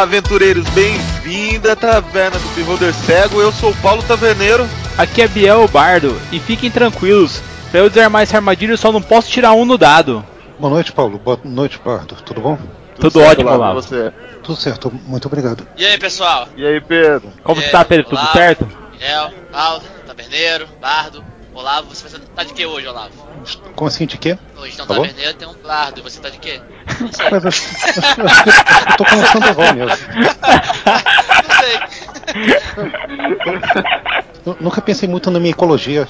Olá, aventureiros, bem-vindo à Taverna do Beholder Cego. Eu sou o Paulo Taverneiro. Aqui é Biel Bardo e fiquem tranquilos. Pra eu desarmar esse armadilho, eu só não posso tirar um no dado. Boa noite, Paulo. Boa noite, Bardo. Tudo bom? Tudo, certo, ótimo, Olavo. Você. Tudo certo, muito obrigado. E aí, pessoal? E aí, Pedro? Como É, você tá, Pedro? Tudo olá. certo? El, Paulo, Taberneiro, Bardo, Olavo, você tá de que hoje, Olavo? Como assim, de quê? Hoje um Tá bom. Taberneiro tem um Bardo, e você tá de quê? Acho, acho que eu tô com o Sandoval mesmo. Não sei. Eu nunca pensei muito na minha ecologia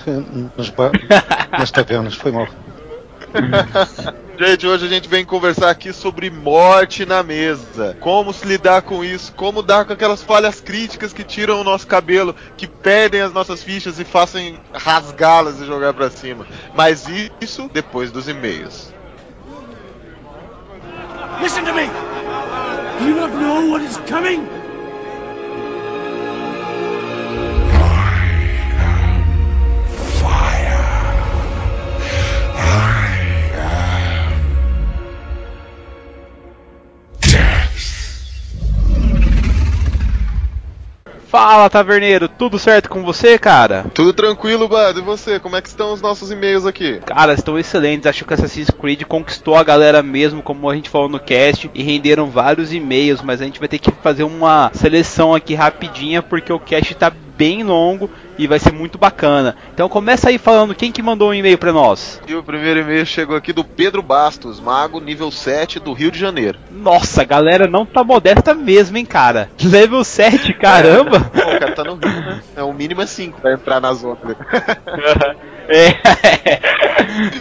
nos nas tavernas, foi mal. Gente, hoje a gente vem conversar aqui sobre morte na mesa. Como se lidar com isso, como dar com aquelas falhas críticas que tiram o nosso cabelo, que perdem as nossas fichas e fazem rasgá-las e jogar pra cima. Mas isso depois dos e-mails. Listen to me! You not know what is coming? Fala, taverneiro, tudo certo com você, cara? Tudo tranquilo, Bud? E você? Como é que estão os nossos e-mails aqui? Cara, estão excelentes. Acho que Assassin's Creed conquistou a galera mesmo, como a gente falou no cast, e renderam vários e-mails, mas a gente vai ter que fazer uma seleção aqui rapidinha, porque o cast tá bem longo e vai ser muito bacana. Então começa aí falando quem que mandou um e-mail pra nós. E o primeiro e-mail chegou aqui do Pedro Bastos, mago nível 7 do Rio de Janeiro. Nossa, galera não tá modesta mesmo, hein, cara? Level 7, caramba! Pô, o cara tá no Rio, né? É, o mínimo é 5 pra entrar na zona. É,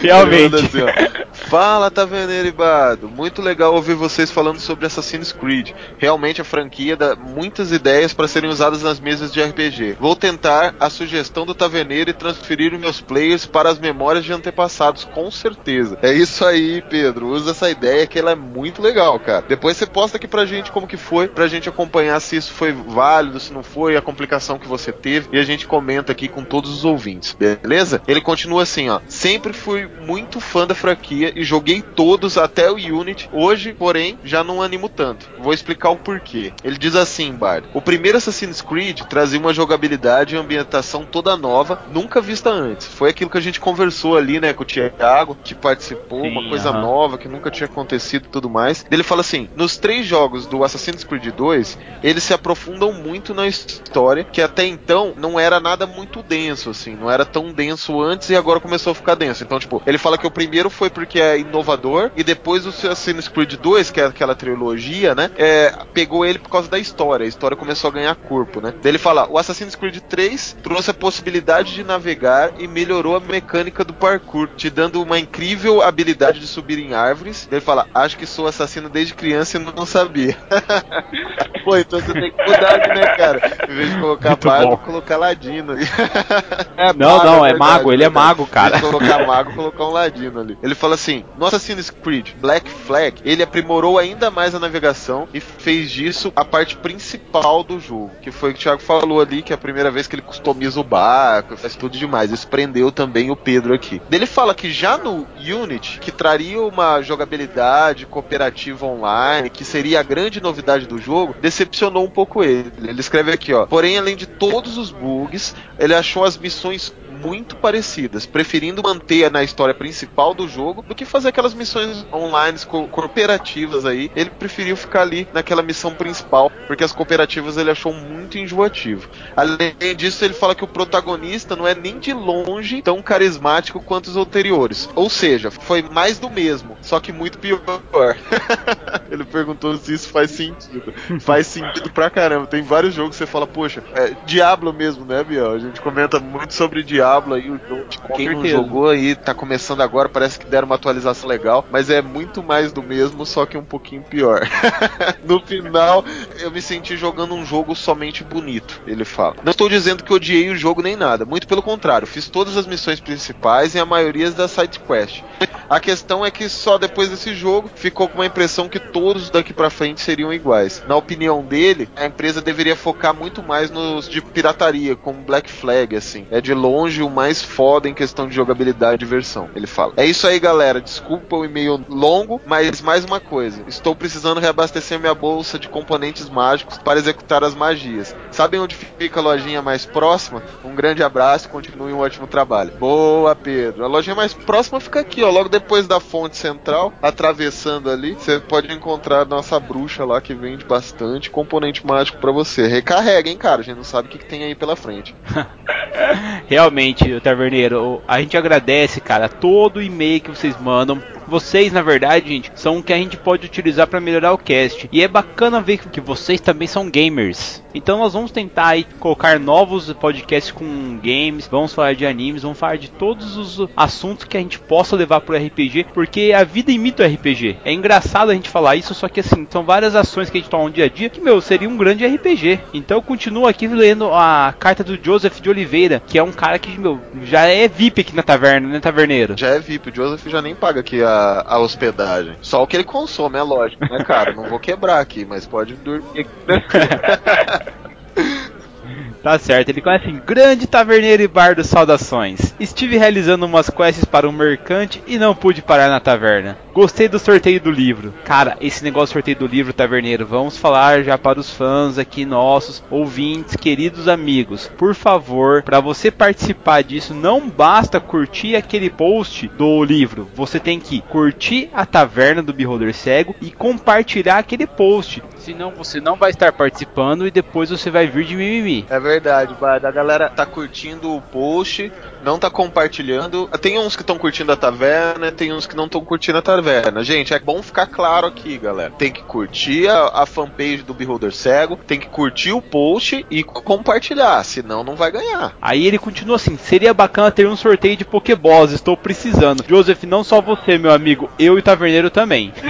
realmente. assim. Fala, Taverneiro e Bardo. Muito legal ouvir vocês falando sobre Assassin's Creed. Realmente a franquia dá muitas ideias para serem usadas nas mesas de RPG. Vou tentar a sugestão do Taverneiro e transferir os meus players para as memórias de antepassados, com certeza. É isso aí, Pedro. Usa essa ideia que ela é muito legal, cara. Depois você posta aqui pra gente como que foi, pra gente acompanhar se isso foi válido, se não foi, a complicação que você teve, e a gente comenta aqui com todos os ouvintes, beleza? Ele continua assim, ó. Sempre fui muito fã da franquia e joguei todos até o Unity. Hoje, porém, já não animo tanto. Vou explicar o porquê. Ele diz assim, Bard. O primeiro Assassin's Creed trazia uma jogabilidade e ambientação toda nova, nunca vista antes. Foi aquilo que a gente conversou ali, né, com o Thiago, que participou, Sim, uma coisa nova que nunca tinha acontecido e tudo mais. Ele fala assim: nos três jogos do Assassin's Creed 2, eles se aprofundam muito na história, que até então não era nada muito denso, assim, não era tão denso antes e agora começou a ficar denso. Então, tipo, ele fala que o primeiro foi porque é inovador, e depois o Assassin's Creed 2, que é aquela trilogia, né, é, pegou ele por causa da história. A história começou a ganhar corpo, né. Daí ele fala: o Assassin's Creed 3 trouxe a possibilidade de navegar e melhorou a mecânica do parkour, te dando uma incrível habilidade de subir em árvores. Daí ele fala: acho que sou assassino desde criança e não sabia. Pô, então você tem que mudar, né, cara? Em vez de colocar Muito bom. colocar ladino ali. Não, não, é verdade, mago, ele é mago, cara. De colocar mago, colocar um ladino ali. Ele fala assim: no Assassin's Creed Black Flag, ele aprimorou ainda mais a navegação e fez disso a parte principal do jogo. Que foi o que o Thiago falou ali, que é a primeira vez que ele customiza o barco, faz tudo demais. Isso prendeu também o Pedro aqui. Ele fala que já no Unity, que traria uma jogabilidade cooperativa online, que seria a grande novidade do jogo, decepcionou um pouco ele. Ele escreve aqui, ó. Porém, além de todos os bugs, ele achou as missões muito parecidas, preferindo manter na história principal do jogo do que fazer aquelas missões online co- cooperativas aí. Ele preferiu ficar ali naquela missão principal, porque as cooperativas ele achou muito enjoativo. Além disso, ele fala que o protagonista não é nem de longe tão carismático quanto os anteriores. Ou seja, foi mais do mesmo, só que muito pior. ele perguntou se isso faz sentido. faz sentido pra caramba. Tem vários jogos que você fala, poxa, é Diablo mesmo, né, Biel? A gente comenta muito sobre Diablo aí, o jogo. Tipo, quem não certeza. jogou aí, tá começando agora, parece que deram uma atualização legal, mas é muito mais do mesmo, só que um pouquinho pior. no final, eu me senti jogando um jogo somente bonito, ele fala. Não estou dizendo que odiei o jogo nem nada, muito pelo contrário, fiz todas as missões principais e a maioria das side quests. A questão é que só depois desse jogo ficou com uma impressão que todos daqui pra frente seriam iguais. Na opinião dele, a empresa deveria focar muito mais nos de pirataria, como Black Flag, assim. É de longe o mais foda em questão de jogabilidade e diversão, ele fala. É isso aí, galera. Desculpa o e-mail longo, mas mais uma coisa. Estou precisando reabastecer minha bolsa de componentes mágicos para executar as magias. Sabem onde fica a lojinha mais próxima? Um grande abraço e continue um ótimo trabalho. Boa, Pedro. A lojinha mais próxima fica aqui, ó, logo depois da fonte central, atravessando ali, você pode encontrar a nossa bruxa lá que vende bastante componente mágico para você. Recarrega, hein, cara? A gente não sabe o que, que tem aí pela frente. Realmente, Taverneiro, a gente agradece, cara, todo o e-mail que vocês mandam. Vocês, na verdade, gente, são o que a gente pode utilizar para melhorar o cast. E é bacana ver que vocês também são gamers. Então nós vamos tentar aí colocar novos podcasts com games, vamos falar de animes, vamos falar de todos os assuntos que a gente possa levar pro RPG, porque a vida imita o RPG. É engraçado a gente falar isso, só que assim, são várias ações que a gente toma no dia a dia que, meu, seria um grande RPG. Então eu continuo aqui lendo a carta do Joseph de Oliveira, que é um cara que, meu, já é VIP aqui na taverna, né, taverneiro? Já é VIP, o Joseph já nem paga aqui a, a hospedagem. Só o que ele consome, é lógico, né, cara? Não vou quebrar aqui, mas pode dormir. Tá certo, ele conhece grande taverneiro e bardo, saudações. Estive realizando umas quests para um mercante e não pude parar na taverna. Gostei do sorteio do livro. Cara, esse negócio de sorteio do livro, taverneiro, vamos falar já para os fãs aqui, nossos ouvintes, queridos amigos. Por favor, para você participar disso, não basta curtir aquele post do livro. Você tem que curtir a taverna do Beholder Cego e compartilhar aquele post. Senão você não vai estar participando e depois você vai vir de mimimi. É verdade, Bada. A galera tá curtindo o post, não tá compartilhando. Tem uns que estão curtindo a taverna, tem uns que não estão curtindo a taverna. Gente, é bom ficar claro aqui, galera. Tem que curtir a, a fanpage do Beholder Cego, tem que curtir o post e compartilhar, senão não vai ganhar. Aí ele continua assim: seria bacana ter um sorteio de Pokéballs, estou precisando. Joseph, não só você, meu amigo, eu e o Taverneiro também.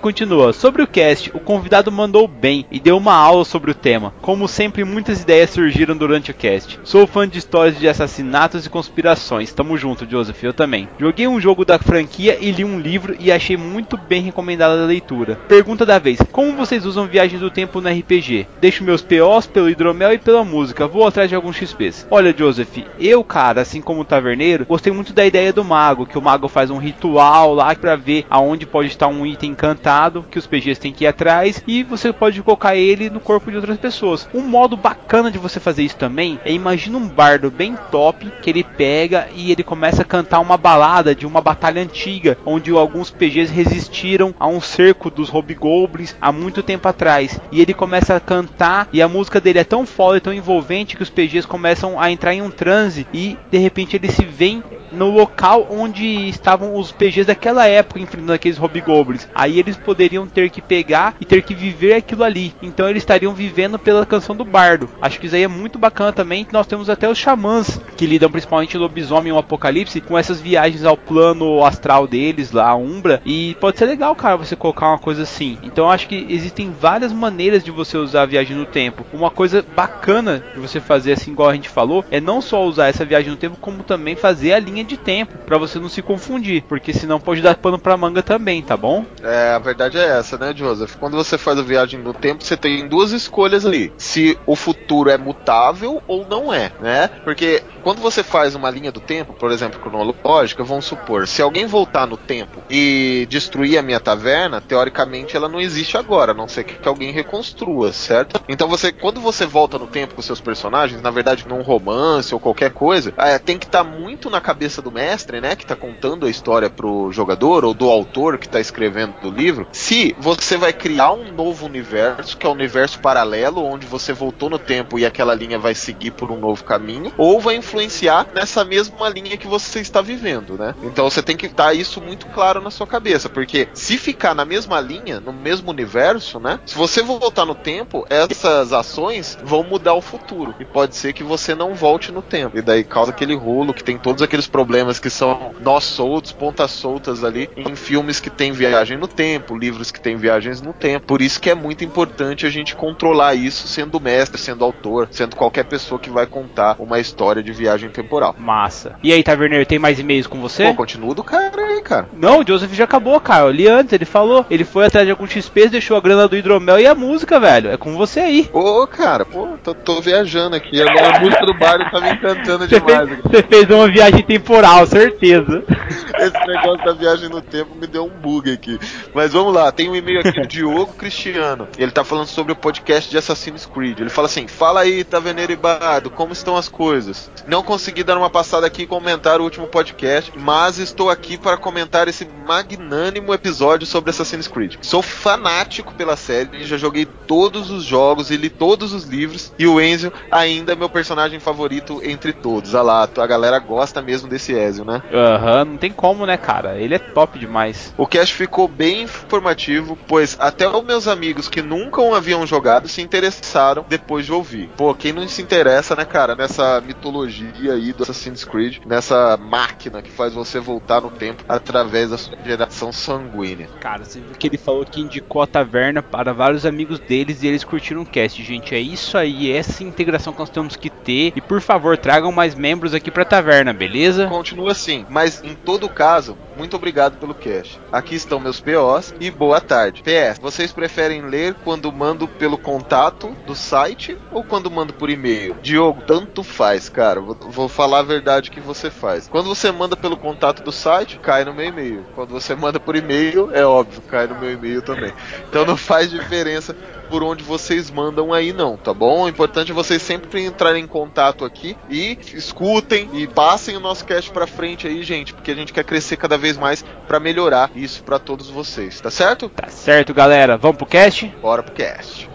Continua. Sobre o cast, o convidado mandou bem e deu uma aula sobre o tema. Como sempre, muitas ideias surgiram durante o cast. Sou fã de histórias de assassinatos e conspirações. Tamo junto, Joseph, eu também. Joguei um jogo da franquia e li um livro e achei muito bem recomendada a leitura. Pergunta da vez: Como vocês usam viagem do tempo no RPG? Deixo meus POs pelo hidromel e pela música. Vou atrás de alguns XPs. Olha, Joseph, eu, cara, assim como o taverneiro, gostei muito da ideia do mago, que o mago faz um ritual lá para ver aonde pode estar um item encantado que os PGs têm que ir atrás e você pode colocar ele no corpo de outras pessoas. Um modo bacana de você fazer isso também é imagina um bardo bem top que ele pega e ele começa a cantar uma balada de uma batalha antiga onde alguns PGs resistiram a um cerco dos hobgoblins há muito tempo atrás. E ele começa a cantar e a música dele é tão foda e tão envolvente que os PGs começam a entrar em um transe e de repente eles se veem no local onde estavam os PGs daquela época enfrentando aqueles hobgoblins. Aí eles poderiam ter que pegar e ter que viver aquilo ali. Então eles estariam vivendo pela canção do bardo. Acho que isso aí é muito bacana também. Nós temos até os xamãs que lidam principalmente lobisomem e o apocalipse com essas viagens ao plano astral deles lá, a Umbra. E pode ser legal, cara, você colocar uma coisa assim. Então acho que existem várias maneiras de você usar a viagem no tempo. Uma coisa bacana de você fazer assim, igual a gente falou, é não só usar essa viagem no tempo, como também fazer a linha de tempo para você não se confundir, porque senão pode dar pano para manga também, tá bom? É, a verdade é essa, né, Joseph? Quando você faz a viagem no tempo, você tem duas escolhas ali: se o futuro é mutável ou não é, né? Porque quando você faz uma linha do tempo, por exemplo, cronológica, vamos supor, se alguém voltar no tempo e destruir a minha taverna, teoricamente ela não existe agora, a não ser que alguém reconstrua, certo? Então você, quando você volta no tempo com seus personagens, na verdade num romance ou qualquer coisa, é, tem que estar tá muito na cabeça do mestre, né, que tá contando a história pro jogador ou do autor que tá escrevendo o livro, se você vai criar um novo universo, que é um universo paralelo onde você voltou no tempo e aquela linha vai seguir por um novo caminho, ou vai influenciar nessa mesma linha que você está vivendo, né? Então você tem que dar isso muito claro na sua cabeça, porque se ficar na mesma linha, no mesmo universo, né? Se você voltar no tempo, essas ações vão mudar o futuro e pode ser que você não volte no tempo e daí causa aquele rolo que tem todos aqueles problemas problemas que são nós soltos, pontas soltas ali, em filmes que tem viagem no tempo, livros que tem viagens no tempo. Por isso que é muito importante a gente controlar isso sendo mestre, sendo autor, sendo qualquer pessoa que vai contar uma história de viagem temporal. Massa. E aí, Taverneiro, tem mais e-mails com você? Pô, continua do cara aí, cara. Não, o Joseph já acabou, cara. Eu li antes, ele falou. Ele foi atrás de algum XP, deixou a grana do hidromel e a música, velho. É com você aí. Ô, cara, pô, tô, tô viajando aqui. Agora a música do Bardo tá me encantando Você demais. fez, você fez uma viagem temporal, certeza. Esse negócio da viagem no tempo me deu um bug aqui. Mas vamos lá, tem um e-mail aqui do Diogo Cristiano. Ele tá falando sobre o podcast de Assassin's Creed. Ele fala assim: Fala aí, Taveneiro e Bardo, como estão as coisas? Não consegui dar uma passada aqui e comentar o último podcast, mas estou aqui para comentar esse magnânimo episódio sobre Assassin's Creed. Sou fanático pela série, já joguei todos os jogos e li todos os livros, e o Enzo ainda é meu personagem favorito entre todos. Ah lá, a galera gosta mesmo desse Ezio, né? Aham, não tem como, né, cara? Ele é top demais. O cast ficou bem informativo, pois até os meus amigos que nunca o haviam jogado se interessaram depois de ouvir. Pô, quem não se interessa, né, cara, nessa mitologia aí do Assassin's Creed, nessa máquina que faz você voltar no tempo através da sua geração sanguínea. Cara, você viu que ele falou que indicou a taverna para vários amigos deles e eles curtiram o cast, gente. É isso aí, é essa integração que nós temos que ter. E por favor, tragam mais membros aqui pra taverna, beleza? Continua assim, mas em todo caso, muito obrigado pelo cast. Aqui estão meus POs e boa tarde. PS, vocês preferem ler quando mando pelo contato do site ou quando mando por e-mail? Diogo, tanto faz, cara. Vou, vou falar a verdade que você faz. Quando você manda pelo contato do site, cai no meu e-mail. Quando você manda por e-mail, é óbvio, cai no meu e-mail também. Então não faz diferença por onde vocês mandam aí não, tá bom? O importante é vocês sempre entrarem em contato aqui e escutem e passem o nosso cast pra frente aí, gente, porque a gente quer crescer cada vez mais pra melhorar isso pra todos vocês, tá certo? Tá certo, galera. Vamos pro cast? Bora pro cast.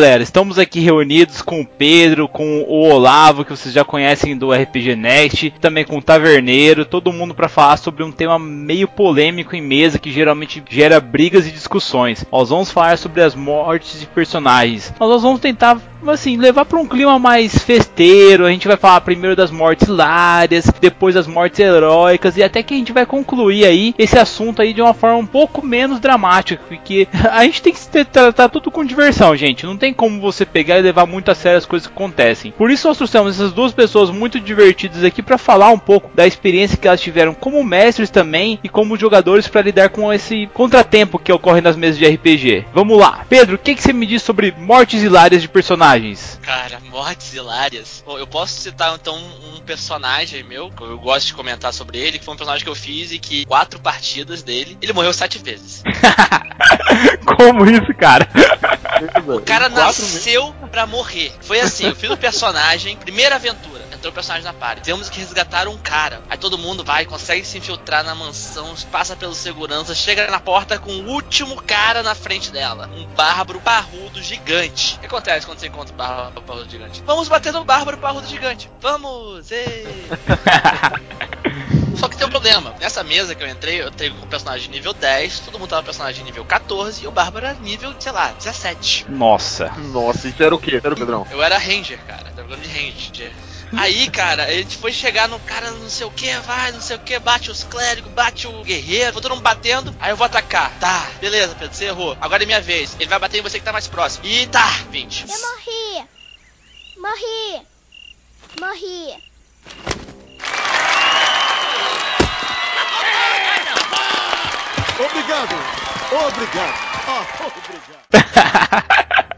Galera, estamos aqui reunidos com o Pedro, com o Olavo, que vocês já conhecem do RPG Next, também com o Taverneiro, todo mundo para falar sobre um tema meio polêmico em mesa que geralmente gera brigas e discussões. Nós vamos falar sobre as mortes de personagens. Nós vamos tentar assim, levar para um clima mais festeiro. A gente vai falar primeiro das mortes hilárias, depois das mortes heróicas e até que a gente vai concluir aí esse assunto aí de uma forma um pouco menos dramática, porque a gente tem que tratar tudo com diversão, gente. Não tem como você pegar e levar muito a sério as coisas que acontecem. Por isso nós trouxemos essas duas pessoas muito divertidas aqui para falar um pouco da experiência que elas tiveram como mestres também e como jogadores para lidar com esse contratempo que ocorre nas mesas de RPG. Vamos lá, Pedro, o que, que você me diz sobre mortes hilárias de personagens? Cara, mortes hilárias. Bom, eu posso citar então um personagem meu, que eu gosto de comentar sobre ele, que foi um personagem que eu fiz e que quatro partidas dele, ele morreu sete vezes. como isso, cara? O cara nasceu pra morrer. Foi assim, eu fiz o personagem, primeira aventura, entrou o personagem na party. Temos que resgatar um cara. Aí todo mundo vai, consegue se infiltrar na mansão, passa pelo segurança, chega na porta com o último cara na frente dela. Um bárbaro parrudo gigante. O que acontece quando você encontra um bárbaro parrudo gigante? Vamos bater no bárbaro parrudo gigante. Vamos! Ei! Só que tem um problema. Nessa mesa que eu entrei, eu entrei com o personagem nível 10, todo mundo tava com personagem nível 14 e o Bárbaro era nível, sei lá, 17. Nossa. Nossa, isso era o quê? Era o Pedrão? Eu era Ranger, cara. Tava jogando de Ranger. Aí, cara, a gente foi chegar no cara, não sei o que, vai, não sei o que, bate os clérigos, bate o guerreiro, todo mundo batendo, aí eu vou atacar. Tá, beleza, Pedro, você errou. Agora é minha vez. Ele vai bater em você que tá mais próximo. E tá, 20. Eu morri. Morri. Morri. Obrigado. Obrigado. Ah, obrigado.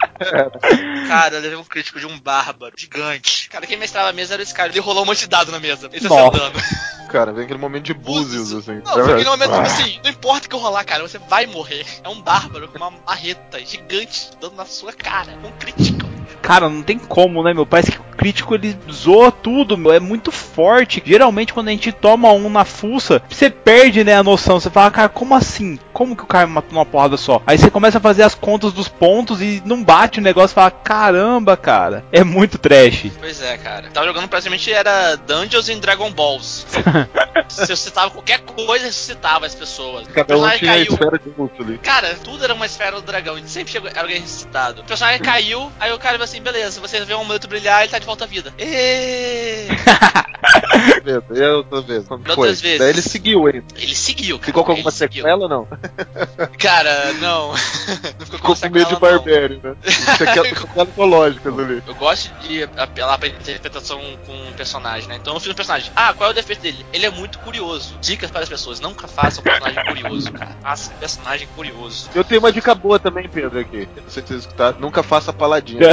Cara, eu levei um crítico de um bárbaro gigante. Cara, quem mestrava a mesa era esse cara. Ele rolou um monte de dado na mesa. Esse é seu Nossa. dano. Cara, vem aquele momento de búzios, assim. Não, foi aquele momento tipo assim, não importa o que eu rolar, cara, você vai morrer. É um bárbaro com uma marreta gigante dando na sua cara. Um crítico. Cara, não tem como, né, meu? Parece que o crítico ele zoa tudo, meu. É muito forte. Geralmente, quando a gente toma um na fuça, você perde, né, a noção. Você fala, cara, como assim? Como que o cara matou numa porrada só? Aí você começa a fazer as contas dos pontos e não bate o negócio e fala, caramba, cara. É muito trash. Pois é, cara. Tava jogando praticamente era Dungeons and Dragon Balls. Se eu citava qualquer coisa, ressuscitava as pessoas. O Cada um tinha a caiu. esfera de luz ali. Cara, tudo era uma esfera do dragão. E sempre chegou, era alguém ressuscitado. O personagem caiu, aí o cara falou assim: beleza, você vê um amuleto brilhar, ele tá de volta à vida. E a outra vez? Outras vezes. Daí ele seguiu ainda. Ele seguiu, cara. Ficou com alguma sequela ou não? Cara, não. não ficou Ficou com medo de sequela, barbérie, né? Sequelas sequelas ecológicas ali. Eu gosto de apelar pra interpretação com o personagem, né? Então eu fiz um personagem. Ah, qual é o defeito dele? Ele é muito curioso. Dicas para as pessoas: nunca faça um personagem curioso, cara. Faça um personagem curioso. Eu tenho uma dica boa também, Pedro, aqui. Não sei se você escutar. Nunca faça paladinha.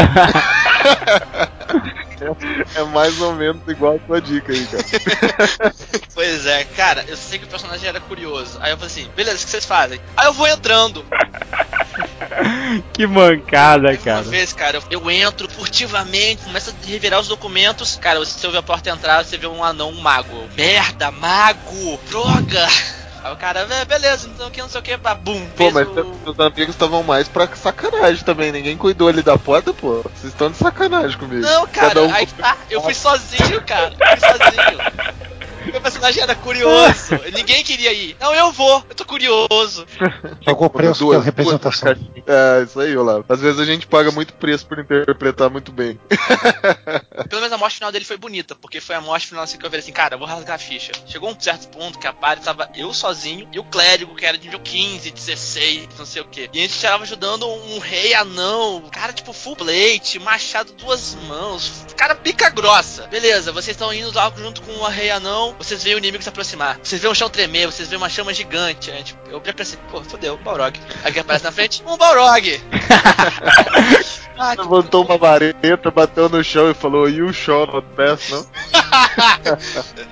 é mais ou menos igual a sua dica aí, cara. Pois é, cara, eu sei que o personagem era curioso. Aí eu falei assim: beleza, o que vocês fazem? Aí eu vou entrando. que mancada, Uma cara. vez, cara, eu, eu entro furtivamente, começo a revirar os documentos. Cara, você ouve a porta entrar, você vê um anão, um mago. Merda, mago! Droga! Aí o cara, "É, beleza, então aqui não sei o que, pá, bum. Pô, mas o- meus amigos estavam mais pra sacanagem também. Ninguém cuidou ali da porta, pô. Vocês estão de sacanagem comigo. Não, cara, um aí tá, eu fui sozinho, cara. Eu fui sozinho. Meu personagem era curioso. Ninguém queria ir. Não, eu vou, eu tô curioso. Pagou preço Duas- pela representação. duas. É, isso aí, Olavo. Às vezes a gente paga muito preço por interpretar muito bem. Pelo menos a morte final dele foi bonita, porque foi a morte final assim que eu falei assim, cara, eu vou rasgar a ficha. Chegou um certo ponto que a party tava eu sozinho e o clérigo, que era de nível 15, 16, não sei o que. E a gente tava ajudando um rei anão, cara tipo full plate, machado duas mãos, cara pica grossa. Beleza, vocês estão indo lá junto com o rei anão, vocês veem o inimigo se aproximar. Vocês veem o chão tremer, vocês veem uma chama gigante. A gente, eu já pensei, pô, fodeu, Balrog. Aí que aparece na frente, um Balrog. ah, Levantou uma vareta, bateu no chão e falou, You shot not pass, não?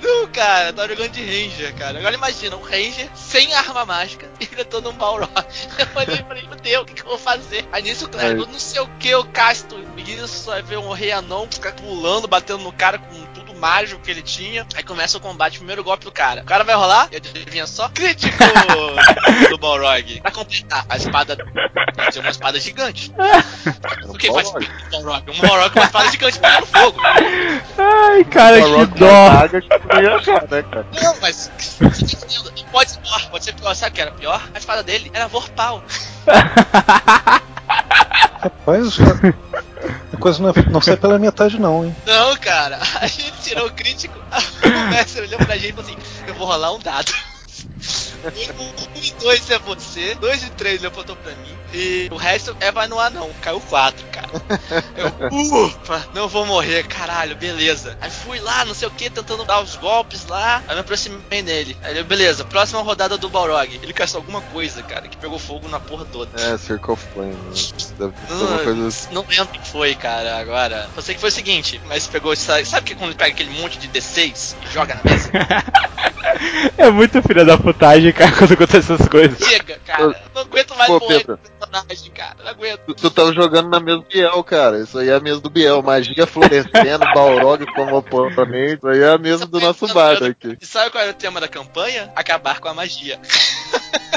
Não, cara, tá jogando de Ranger, cara. Agora imagina, um Ranger sem arma mágica e enfrentando um Balrog. Eu e falei, meu Deus, o que, que eu vou fazer? Aí nisso, o clérigo, Aí. não sei o que, eu casto isso, aí vê um rei anão ficar pulando, batendo no cara com mágico que ele tinha. Aí começa o combate, primeiro golpe do cara. O cara vai rolar, e adivinha só, crítico do Balrog. Pra completar, a espada tinha uma espada gigante. O que faz um Balrog? Um Balrog com uma espada gigante pegando fogo. Ai, cara, que dó. não né? Não, mas você tá entendendo? Pode ser pior, pode ser pior. Sabe o que era pior? A espada dele era Vorpal. Rapaz, a coisa não, é- não sai pela metade, não, hein? Não, cara. A gente tirou o crítico. O mestre olhou pra gente e falou assim: Eu vou rolar um dado. Um e dois é você, dois e três ele apontou pra mim. E o resto é vai no anão. Caiu quatro, cara. Eu, ufa, não vou morrer, caralho, beleza. Aí fui lá, não sei o que, tentando dar os golpes lá. Aí me aproximei nele. Aí ele, beleza, próxima rodada do Balrog. Ele castou alguma coisa, cara, que pegou fogo na porra toda. É, Circle of Flame. né? Deve Não, coisa assim. não lembro o que foi, cara, agora. Eu sei que foi o seguinte, mas pegou. Sabe, sabe que quando ele pega aquele monte de D6 e joga na mesa? É muito filha da putagem, cara, quando acontece essas coisas. Chega, cara. Não aguento mais Pô, morrer Pedro. Personagem, cara. Não aguento. Tu, tava jogando na mesa do Biel, cara. Isso aí é a mesa do Biel. Magia florescendo, Balrog como oponente. Isso aí é a mesa do nosso bardo aqui. E sabe qual era o tema da campanha? Acabar com a magia.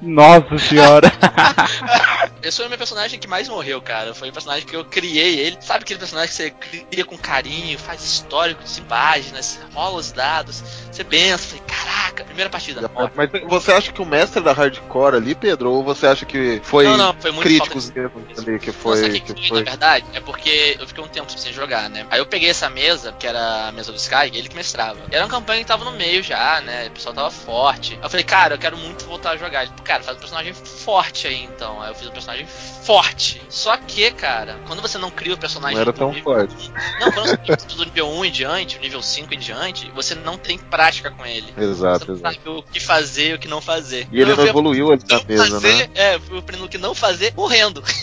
Nossa senhora. Esse foi o meu personagem que mais morreu, cara. Foi o personagem que eu criei ele. Sabe aquele personagem que você cria com carinho, faz histórico de páginas, rola os dados, você pensa, caraca, primeira partida. Mas você acha que o mestre da hardcore ali, Pedro, ou você acha que foi, Não, não, foi muito críticos mesmo ali que Não, foi. o que que foi, na verdade? É porque eu fiquei um tempo sem jogar, né? Aí eu peguei essa mesa, que era a mesa do Sky, ele que mestrava. E era uma campanha que tava no meio já, né? O pessoal tava forte. Aí eu falei, cara, eu quero muito voltar a jogar. Ele, cara, faz um personagem forte aí então. Aí eu fiz um personagem forte. Só que, cara, quando você não cria o personagem Não era tão nível forte. Não, quando você do nível 1 em diante, nível 5 em diante, você não tem prática com ele. Exato, Você não exato. sabe o que fazer e o que não fazer. E ele Eu não evoluiu ali na mesa, fazer, né? É, eu aprendendo o que não fazer morrendo.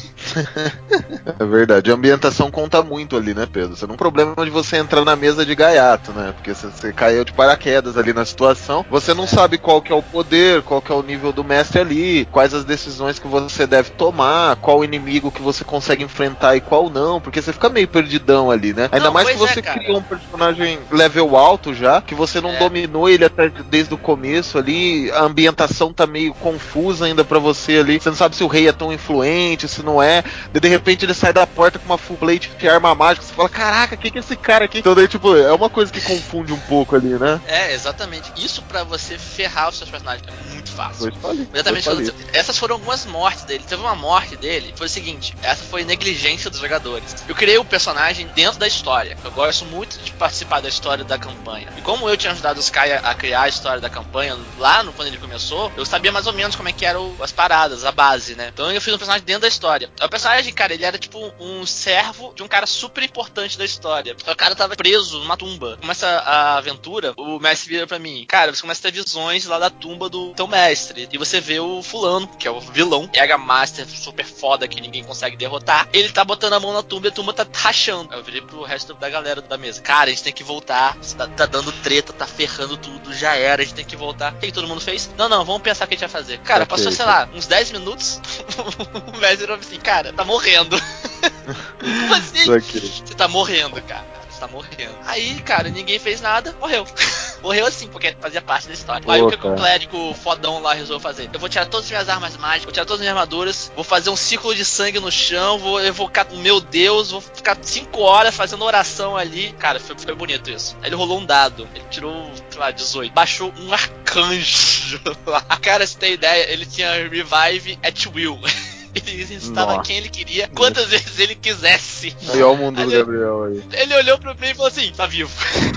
É verdade. A ambientação conta muito ali, né, Pedro? Você não tem problema de você entrar na mesa de gaiato, né? Porque se você caiu de paraquedas ali na situação, você não sabe qual que é o poder, qual que é o nível do mestre ali, quais as decisões que você deve tomar, qual inimigo que você consegue enfrentar e qual não, porque você fica meio perdidão ali, né? Ainda Não, mais que é, você cara. criou um personagem level alto já, que você não É. dominou ele até desde o começo ali, a ambientação tá meio confusa ainda pra você ali, você não sabe se o rei é tão influente, se não é, Daí, de repente ele sai da porta com uma full plate de arma mágica, você fala, caraca, quem que é esse cara aqui? Então daí, tipo, é uma coisa que confunde um pouco ali, né? É, exatamente. Isso pra você ferrar os seus personagens é muito fácil. Palitos. Exatamente. Essas foram algumas mortes dele. Teve uma morte dele, foi o seguinte: essa foi negligência dos jogadores. Eu criei o personagem dentro da história. Eu gosto muito de participar da história da campanha. E como eu tinha ajudado o Sky a, a criar a história da campanha lá no quando ele começou, eu sabia mais ou menos como é que eram as paradas, a base, né? Então eu fiz um personagem dentro da história. O personagem, cara, ele era tipo um servo de um cara super importante da história. O cara tava preso numa tumba. Começa a aventura, o mestre vira pra mim, cara, você começa a ter visões lá da tumba do teu mestre. E você vê o fulano, que é o vilão, Ega Master super foda que ninguém consegue derrotar. Ele tá botando a mão na tumba e a tumba tá rachando. Aí eu virei pro resto da galera da mesa. Cara, a gente tem que voltar. Tá, tá dando treta, tá ferrando tudo, já era, a gente tem que voltar. O que, que todo mundo fez? Não, não, vamos pensar o que a gente vai fazer. Cara, passou, sei lá, uns 10 minutos. o virou assim, cara, tá morrendo. Como assim? Você tá morrendo, cara. Tá morrendo. Aí, cara, ninguém fez nada, morreu. morreu assim, porque fazia parte da história. Aí o que, o clérigo fodão lá resolveu fazer? Eu vou tirar todas as minhas armas mágicas, vou tirar todas as minhas armaduras, vou fazer um círculo de sangue no chão, vou evocar o meu Deus, vou ficar 5 horas fazendo oração ali. Cara, foi, foi bonito isso. Aí ele rolou um dado, ele tirou, sei lá, 18. Baixou um arcanjo lá. Cara, se tem ideia, ele tinha revive at will. Ele Nossa. quem ele queria, quantas vezes ele quisesse. O mundo do Aí Gabriel aí. Ele olhou pra mim e falou assim: tá vivo.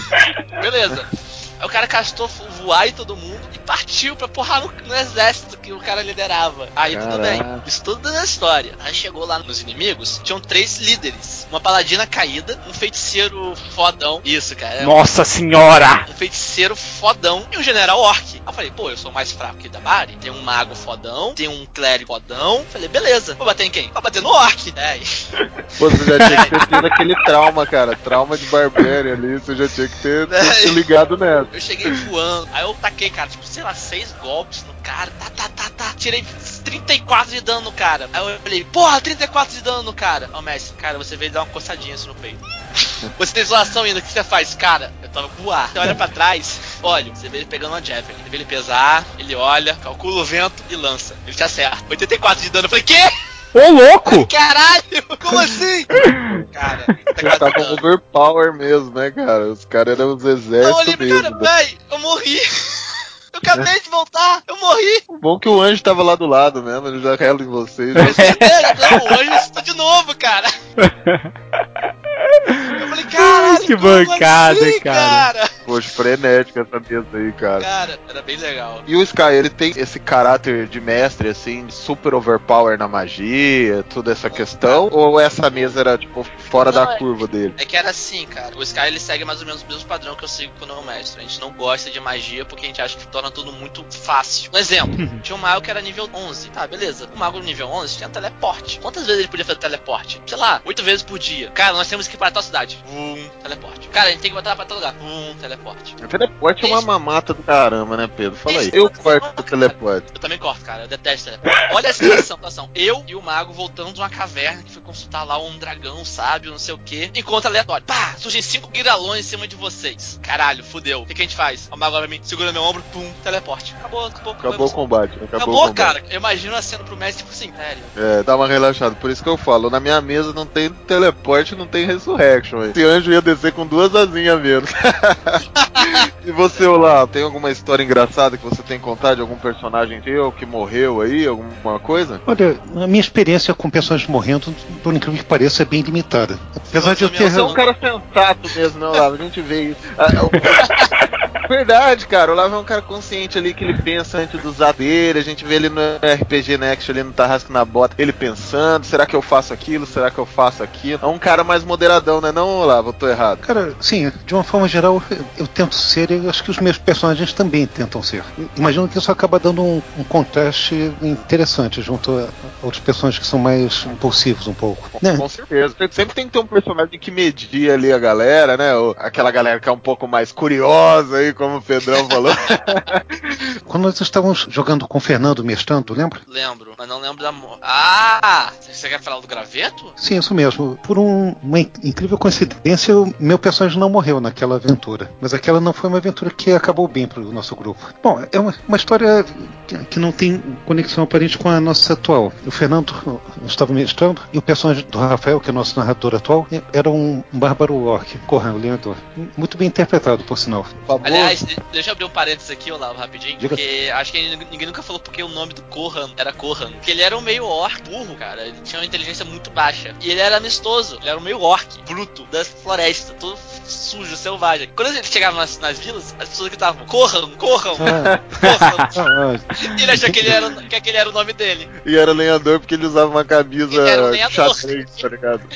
Beleza. Aí o cara castou voar em todo mundo e partiu pra porrar no, no exército que o cara liderava. Aí tudo bem. Caraca. Isso tudo na história. Aí chegou lá nos inimigos, tinham três líderes: uma paladina caída, um feiticeiro fodão. Isso, cara. é Nossa senhora! um feiticeiro fodão e um general orc. Aí eu falei, pô, eu sou mais fraco que da Bari. Tem um mago fodão, tem um clérigo fodão. Falei, beleza, vou bater em quem? Vou bater no orc. É, Pô, você já tinha que ter tido aquele trauma, cara. Trauma de barbérie ali, você já tinha que ter, ter se ligado nessa. Eu cheguei voando, aí eu taquei, cara, tipo, sei lá, seis golpes no cara, tá, tá, tá, tá. Tirei 34 de dano no cara. Aí eu falei, porra, 34 de dano no cara. Ó, mestre, cara, você veio dar uma coçadinha assim no peito. Você tem isolação ainda, o que você faz? Cara, eu tava voar. Você olha pra trás, olha, você vê ele pegando uma Javelin. Você vê ele pesar, ele olha, calcula o vento e lança. Ele te acerta. 84 de dano. Eu falei, quê? Ô louco! Caralho! Como assim? Cara, Ele 84 tá de com overpower mesmo, né, cara? Os caras eram os Eu exércitos olhei pro cara, né? véi, eu morri. Eu acabei de voltar, eu morri. Bom que o anjo tava lá do lado mesmo, ele já rela em vocês. É, não, hoje eu estou de novo, cara. Eu falei, caralho, Que como bancada, assim, cara. cara. Poxa, frenética essa mesa aí, cara. Cara, era bem legal. E o Sky, ele tem esse caráter de mestre, assim, super overpower na magia, toda essa questão? Ou essa mesa era, tipo, fora Não, da é- curva dele? É que era assim, cara. O Sky ele segue mais ou menos o mesmo padrão que eu sigo quando eu mestre. A gente não gosta de magia porque a gente acha que torna tudo muito fácil. Um exemplo: tinha um mago que era nível 11. Tá, beleza. O mago nível 11 tinha teleporte. Quantas vezes ele podia fazer teleporte? Sei lá, 8 vezes por dia. Cara, nós temos que ir pra tal cidade. Um, teleporte. Cara, a gente tem que botar pra tal lugar. Um, teleporte. O teleporte é uma mamata do caramba, né, Pedro? Fala aí. Eu corto o teleporte. Eu também corto, cara. Eu detesto teleporte. Olha a situação, situação. Eu e o mago voltando de uma caverna que foi consultar lá um dragão sábio, não sei o que. Encontro aleatório. Pá! Surgem cinco guiralões em cima de vocês. Caralho, fudeu. O que, que a gente faz? O mago vai pra mim, segura meu ombro, pum, teleporte. Acabou, acabou. Acabou o combate. Acabou, Acabou, o combate. cara. Eu imagino a cena pro mestre, tipo assim, sério. É, dá uma relaxada. Por isso que eu falo, na minha mesa não tem teleporte, não tem resurrection. Esse anjo ia descer com duas asinhas mesmo. e você, Olá, tem alguma história engraçada que você tem que contar de algum personagem teu que morreu aí, alguma coisa? Olha, a minha experiência com personagens morrendo, por incrível que pareça, é bem limitada. Apesar de eu ter. Você é um cara sensato mesmo, não, Olavo? A gente vê isso. Ah, é Verdade, cara. O Olavo é um cara consciente ali que ele pensa antes dos usar dele. A gente vê ele no RPG Next ali no Tarrasco na Bota, ele pensando: será que eu faço aquilo? Será que eu faço aquilo? É um cara mais moderadão, né? Não, Olavo? Eu tô errado. Cara, sim, de uma forma geral, eu, eu tento ser e acho que os meus personagens também tentam ser. Imagino que isso acaba dando um, um contraste interessante junto a outros personagens que são mais impulsivos um pouco. Com, né? com certeza. Sempre tem que ter um personagem que media ali a galera, né? Ou aquela galera que é um pouco mais curiosa aí, como o Pedrão falou. Quando nós estávamos jogando com o Fernando mestrando, lembra? Lembro, mas não lembro da. Ah! Você quer falar do graveto? Sim, isso mesmo. Por um, uma incrível coincidência, o meu personagem não morreu naquela aventura. Mas aquela não foi uma aventura que acabou bem para o nosso grupo. Bom, é uma, uma história que não tem conexão aparente com a nossa atual. O Fernando estava mestrando e o personagem do Rafael, que é nosso narrador atual, era um bárbaro orc, Corran, o lenhador. Muito bem interpretado, por sinal. Aliás, deixa eu abrir um parênteses aqui, Olavo, rapidinho, Diga porque acho que ninguém nunca falou porque o nome do Corran era Corran. Porque ele era um meio orc burro, cara. Ele tinha uma inteligência muito baixa. E ele era amistoso. Ele era um meio orc, bruto, da floresta, todo sujo, selvagem. Quando ele chegava nas, nas vilas, as pessoas gritavam: Corram, corram, ah. corram. e ele achou que, ele era, que aquele era o nome dele. E era lenhador porque ele usava uma camisa um xadrez, tá ligado?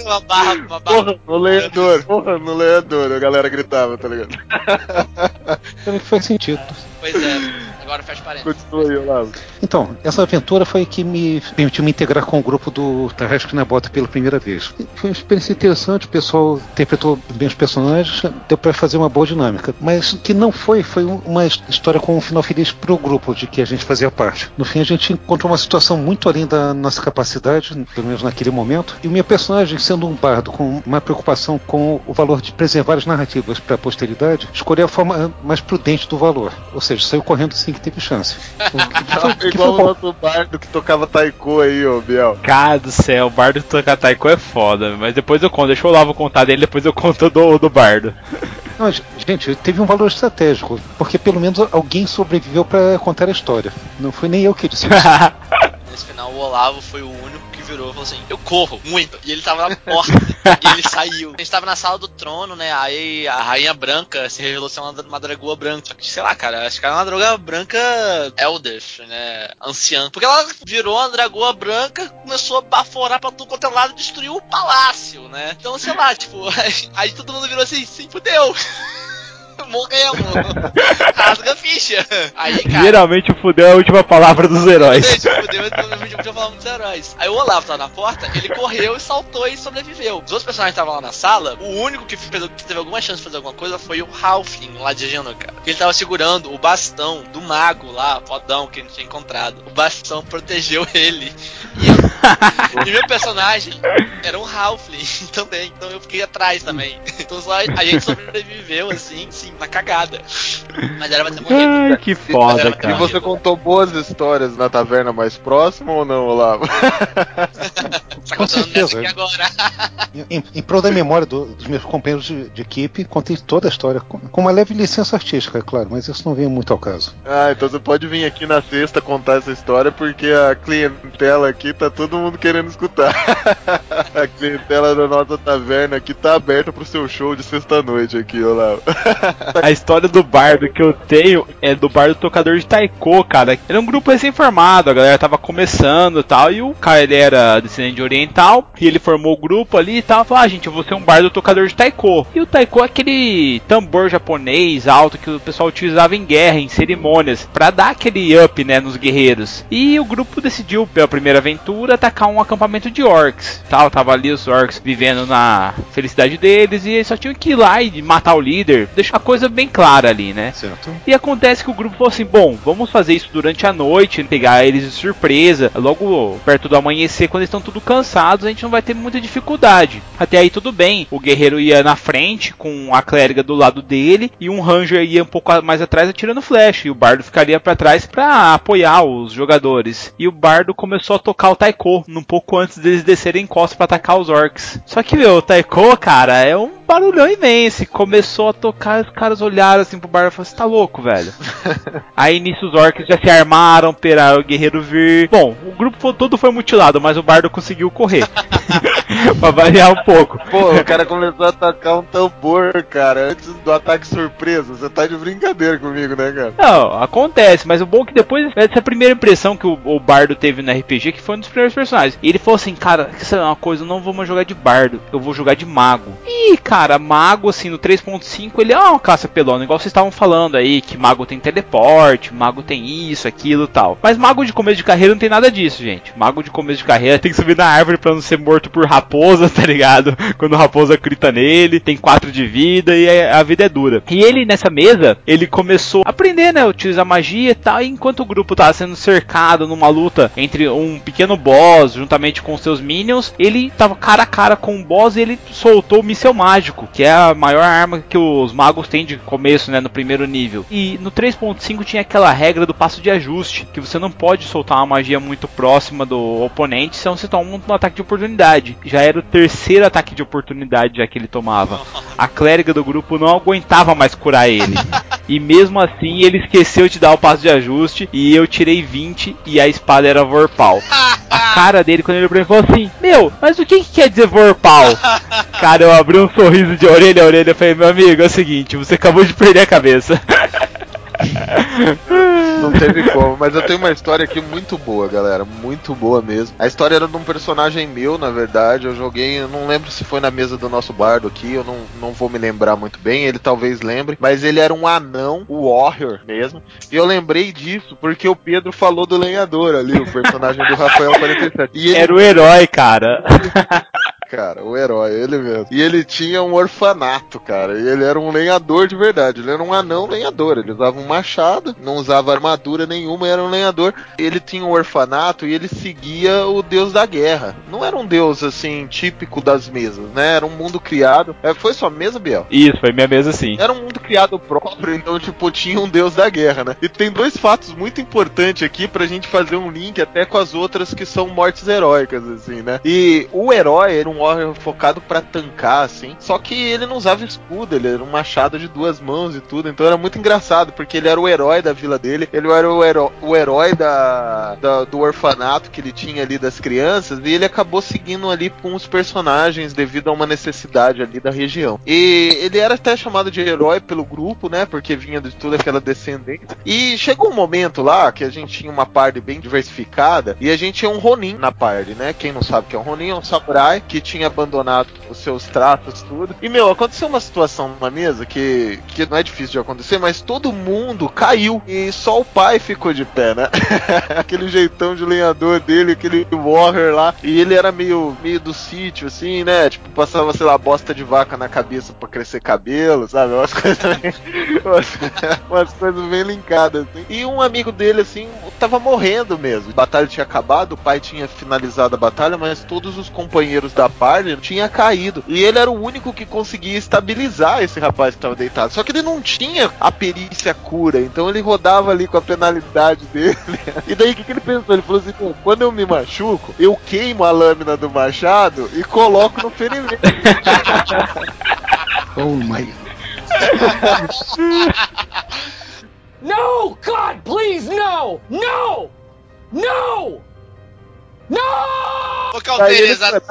uma barra, uma barra. Porra, no lenhador, porra, no lenhador, a galera gritava, tá ligado? Também faz sentido. Pois é. Agora faz parênteses. Continua aí, Olavo. Então, essa aventura foi que me permitiu me integrar com o grupo do Tarrasque na Bota pela primeira vez. Foi uma experiência interessante, o pessoal interpretou bem os personagens, deu para fazer uma boa dinâmica. Mas o que não foi, foi uma história com um final feliz pro grupo de que a gente fazia parte. No fim, a gente encontrou uma situação muito além da nossa capacidade, pelo menos naquele momento, e o meu personagem, sendo um bardo com uma preocupação com o valor de preservar as narrativas para a posteridade, escolheu a forma mais prudente do valor. Ou seja, saiu correndo sem que teve chance. que, que, Igual o nosso bardo que tocava taiko aí, ô Biel. Cara do céu, o bardo que toca taiko é foda, mas depois eu conto, deixa eu lá vou contar dele, depois eu conto do, do bardo. Não, gente, teve um valor estratégico, porque pelo menos alguém sobreviveu para contar a história. Não foi nem eu que disse isso. Nesse final, o Olavo foi o único virou e falou assim: Eu corro muito. E ele tava na porta e ele saiu. A gente tava na sala do trono, né? Aí a rainha branca se revelou ser uma, uma dragoa branca. Só que, sei lá, cara, acho que era uma dragoa branca elder, né? Anciã. Porque ela virou uma dragoa branca, começou a baforar pra tudo quanto é lado e destruiu o palácio, né? Então, sei lá, tipo, aí, aí todo mundo virou assim: Sim, fudeu. Morremos! Rasga a ficha! Aí, cara. Geralmente o fudeu é a última palavra dos heróis. Gente, fudeu é a última palavra dos heróis. Aí o Olavo tava na porta, ele correu e saltou e sobreviveu. Os outros personagens estavam lá na sala, o único que, fez, que, teve alguma chance de fazer alguma coisa foi o Halfling lá de Genoka. Ele tava segurando o bastão do mago lá, fodão, que a gente tinha encontrado. O bastão protegeu ele. E, e meu personagem era um Halfling também, então eu fiquei atrás também. Então só a gente sobreviveu assim, sim, na cagada. Mas era pra ter morrido. Ai, que foda, cara. E você contou boas histórias na taverna mais próxima ou não, Olavo? tá contando nessa aqui agora. em, em prol da memória do, dos meus companheiros de, de, equipe, contei toda a história com, com, uma leve licença artística, é claro, mas isso não vem muito ao caso. Ah, então você pode vir aqui na sexta contar essa história, porque a clientela aqui tá todo mundo querendo escutar. a clientela da nossa taverna aqui tá aberta pro seu show de sexta-noite aqui, Olavo. a história do bardo que eu tenho é do bardo tocador de taiko, cara. Ele é um grupo recém-formado, a galera tava começando e tal, e o cara ele era descendente oriental, e ele formou o grupo ali e tal, falou, ah, gente, eu vou ser um bardo tocador de taiko. E o taiko é aquele tambor japonês alto que o pessoal utilizava em guerra, em cerimônias, para dar aquele up, né, nos guerreiros. E o grupo decidiu, pela primeira aventura, atacar um acampamento de orcs, tal, tava ali os orcs vivendo na felicidade deles, e eles só tinham que ir lá e matar o líder, deixar coisa bem clara ali, né? Certo. E acontece que o grupo falou assim: bom, vamos fazer isso durante a noite, pegar eles de surpresa, logo perto do amanhecer, quando eles estão tudo cansados, a gente não vai ter muita dificuldade. Até aí tudo bem, o guerreiro ia na frente com a clériga do lado dele e um ranger ia um pouco mais atrás atirando flecha, e o bardo ficaria para trás para apoiar os jogadores. E o bardo começou a tocar o taiko, um pouco antes deles descerem em costa para atacar os orcs. Só que, meu, o taiko, cara, é um barulhão imenso. Começou a tocar, os caras olharam assim pro bardo e falaram: Você tá louco, velho? Aí nisso os orcs já se armaram, esperaram o guerreiro vir. Bom, o grupo todo foi mutilado, mas o bardo conseguiu correr. pra variar um pouco. Pô, o cara começou a atacar um tambor, cara, antes do ataque surpresa. Você tá de brincadeira comigo, né, cara? Não, acontece, mas o bom é que depois dessa primeira impressão que o, o bardo teve no RPG, que foi um dos primeiros personagens, e ele falou assim: Cara, que sabe uma coisa, eu não vou mais jogar de bardo, eu vou jogar de mago. E, cara, mago, assim, no 3.5, ele é uma caça pelona, igual vocês estavam falando aí, que mago tem teleporte, mago tem isso, aquilo tal. Mas mago de começo de carreira não tem nada disso, gente. Mago de começo de carreira tem que subir na árvore pra não ser morto por raposa, tá ligado? Quando a raposa grita nele, tem 4 de vida e a vida é dura. E ele, nessa mesa, ele começou a aprender, né, a utilizar magia e tal, e enquanto o grupo tava sendo cercado numa luta entre um pequeno boss, juntamente com seus minions, ele tava cara a cara com o boss e ele soltou o míssel mágico, que é a maior arma que os magos têm de começo, né, no primeiro nível. E no 3.5 tinha aquela regra do passo de ajuste, que você não pode soltar uma magia muito próxima do oponente, senão você toma um ataque de oportunidade. Já era o terceiro ataque de oportunidade já que ele tomava. A clériga do grupo não aguentava mais curar ele. E mesmo assim ele esqueceu de dar o passo de ajuste e eu tirei 20 e a espada era Vorpal. A cara dele quando ele olhou falou assim: Meu, mas o que, que quer dizer Vorpal? Cara, eu abri um sorriso de orelha a orelha e falei: Meu amigo, é o seguinte, você acabou de perder a cabeça. Não teve como, mas eu tenho uma história aqui muito boa, galera. Muito boa mesmo. A história era de um personagem meu, na verdade. Eu joguei, eu não lembro se foi na mesa do nosso bardo aqui, eu não, não vou me lembrar muito bem. Ele talvez lembre, mas ele era um anão, o Warrior mesmo. E eu lembrei disso porque o Pedro falou do lenhador ali, o personagem do Rafael 47. E ele... Era o herói, cara. cara, o herói, ele mesmo. E ele tinha um orfanato, cara. E ele era um lenhador de verdade. Ele era um anão lenhador. Ele usava um machado, não usava armadura nenhuma, era um lenhador. Ele tinha um orfanato e ele seguia o deus da guerra. Não era um deus assim típico das mesas, né? Era um mundo criado. É, foi sua mesa, Biel? Isso, foi minha mesa sim. Era um mundo criado próprio, então tipo tinha um deus da guerra, né? E tem dois fatos muito importantes aqui pra gente fazer um link até com as outras que são mortes heróicas assim, né? E o herói era um Warrior focado para tancar, assim. Só que ele não usava escudo, ele era um machado de duas mãos e tudo. Então era muito engraçado, porque ele era o herói da vila dele, ele era o, heró o herói da, da, do orfanato que ele tinha ali das crianças, e ele acabou seguindo ali com os personagens devido a uma necessidade ali da região. E ele era até chamado de herói pelo grupo, né? Porque vinha de toda aquela descendência. E chegou um momento lá que a gente tinha uma party bem diversificada e a gente tinha um Ronin na party, né? Quem não sabe o que é um Ronin, é um samurai que tinha abandonado os seus tratos, tudo. E, meu, aconteceu uma situação na mesa que, que não é difícil de acontecer, mas todo mundo caiu e só o pai ficou de pé, né? aquele jeitão de lenhador dele, aquele warrior lá. E ele era meio, meio do sítio, assim, né? Tipo, passava, sei lá, bosta de vaca na cabeça pra crescer cabelo, sabe? Umas coisas umas coisas bem linkadas, assim. E um amigo dele, assim, tava morrendo mesmo. A batalha tinha acabado, o pai tinha finalizado a batalha, mas todos os companheiros da party tinha caído. E ele era o único que conseguia estabilizar esse rapaz que estava deitado. Só que ele não tinha a perícia cura, então ele rodava ali com a penalidade dele. E daí o que, que ele pensou? Ele falou assim: quando eu me machuco, eu queimo a lâmina do machado e coloco no ferimento. oh my. no! God, please, no! No! No! Não! Vou cauterizar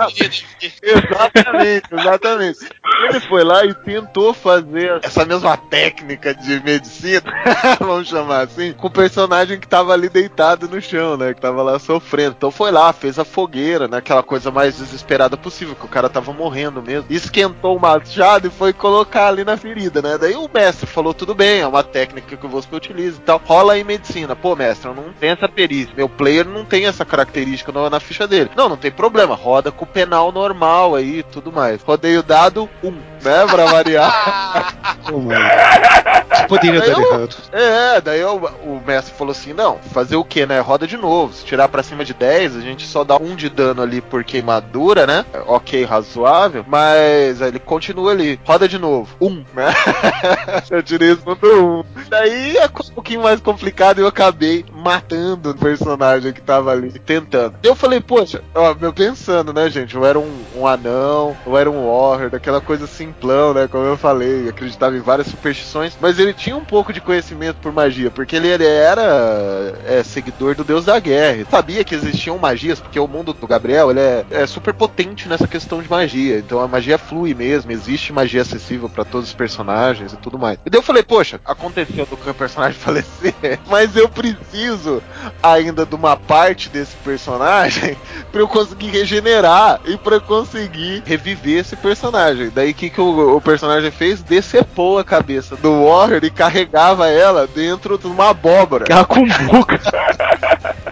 Exatamente, exatamente. Ele foi lá e tentou fazer essa mesma técnica de medicina, vamos chamar assim, com o personagem que tava ali deitado no chão, né? Que tava lá sofrendo. Então foi lá, fez a fogueira, né? Aquela coisa mais desesperada possível, que o cara tava morrendo mesmo. Esquentou o machado e foi colocar ali na ferida, né? Daí o mestre falou: tudo bem, é uma técnica que você utiliza e tal. Rola aí medicina. Pô, mestre, eu não tenho essa perícia. Meu player não tem essa característica na ficha dele. Não, não tem problema, roda com o penal normal aí e tudo mais. Rodei o dado 1, um, né, pra variar. oh, Poderia Daí dar eu- errado. É, daí eu- o mestre falou assim: não, fazer o que, né? Roda de novo. Se tirar pra cima de 10, a gente só dá um de dano ali por queimadura, né? Ok, razoável. Mas aí ele continua ali, roda de novo. Um, né? eu tirei esse número um. Daí é um pouquinho mais complicado e eu acabei matando o personagem que tava ali, tentando. Eu falei, poxa, ó, eu pensando, né, gente? Eu era um, um anão, eu era um warrior, daquela coisa simplão, né? Como eu falei, acreditava em várias superstições, mas ele tinha um pouco de conhecimento por magia, porque ele, ele era é, seguidor do deus da guerra. Ele sabia que existiam magias, porque o mundo do Gabriel ele é, é super potente nessa questão de magia. Então a magia flui mesmo, existe magia acessível pra todos os personagens e tudo mais. E daí eu falei, poxa, aconteceu do personagem falecer, mas eu preciso ainda de uma parte desse personagem pra eu conseguir regenerar e eu conseguir reviver esse personagem. Daí o que, que o, o personagem fez? Decepou a cabeça do Warrior e carregava ela dentro de uma abóbora. Aquela cumbuca.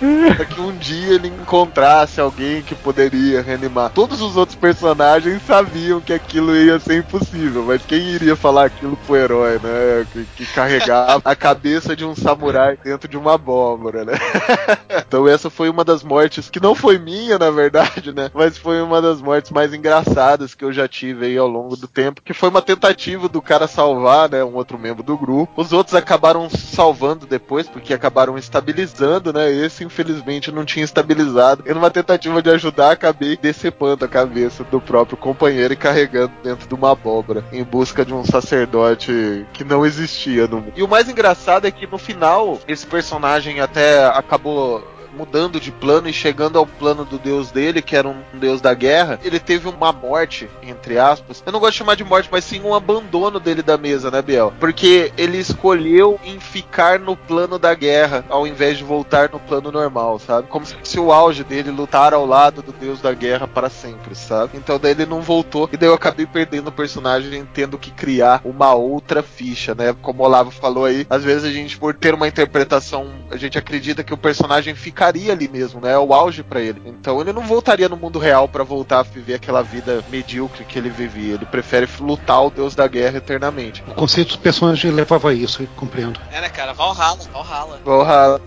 Pra que um dia ele encontrasse alguém que poderia reanimar. Todos os outros personagens sabiam que aquilo ia ser impossível, mas quem iria falar aquilo pro herói, né? Que, que carregava a cabeça de um samurai dentro de uma abóbora, né? então essa foi uma das mortes que não foi minha, na verdade, né? Mas foi uma das mortes mais engraçadas que eu já tive aí ao longo do tempo, que foi uma tentativa do cara salvar, né, um outro membro do grupo. Os outros acabaram salvando depois, porque acabaram estabilizando, né? Esse, infelizmente, não tinha estabilizado. E numa tentativa de ajudar, acabei decepando a cabeça do próprio companheiro e carregando dentro de uma abóbora, em busca de um sacerdote que não existia no mundo. E o mais engraçado é que no final, esse personagem até acabou mudando de plano e chegando ao plano do deus dele, que era um deus da guerra, ele teve uma morte, entre aspas. Eu não gosto de chamar de morte, mas sim um abandono dele da mesa, né, Biel? Porque ele escolheu em ficar no plano da guerra, ao invés de voltar no plano normal, sabe? Como se o auge dele lutar ao lado do deus da guerra para sempre, sabe? Então daí ele não voltou, e daí eu acabei perdendo o personagem, tendo que criar uma outra ficha, né? Como o Olavo falou aí, às vezes a gente, por ter uma interpretação, a gente acredita que o personagem ficaria ali mesmo, né? É o auge pra ele. Então ele não voltaria no mundo real pra voltar a viver aquela vida medíocre que ele vivia. Ele prefere lutar o deus da guerra eternamente. O conceito do personagem levava a isso, eu compreendo. É, né, cara? Valhalla, Valhalla. Valhalla.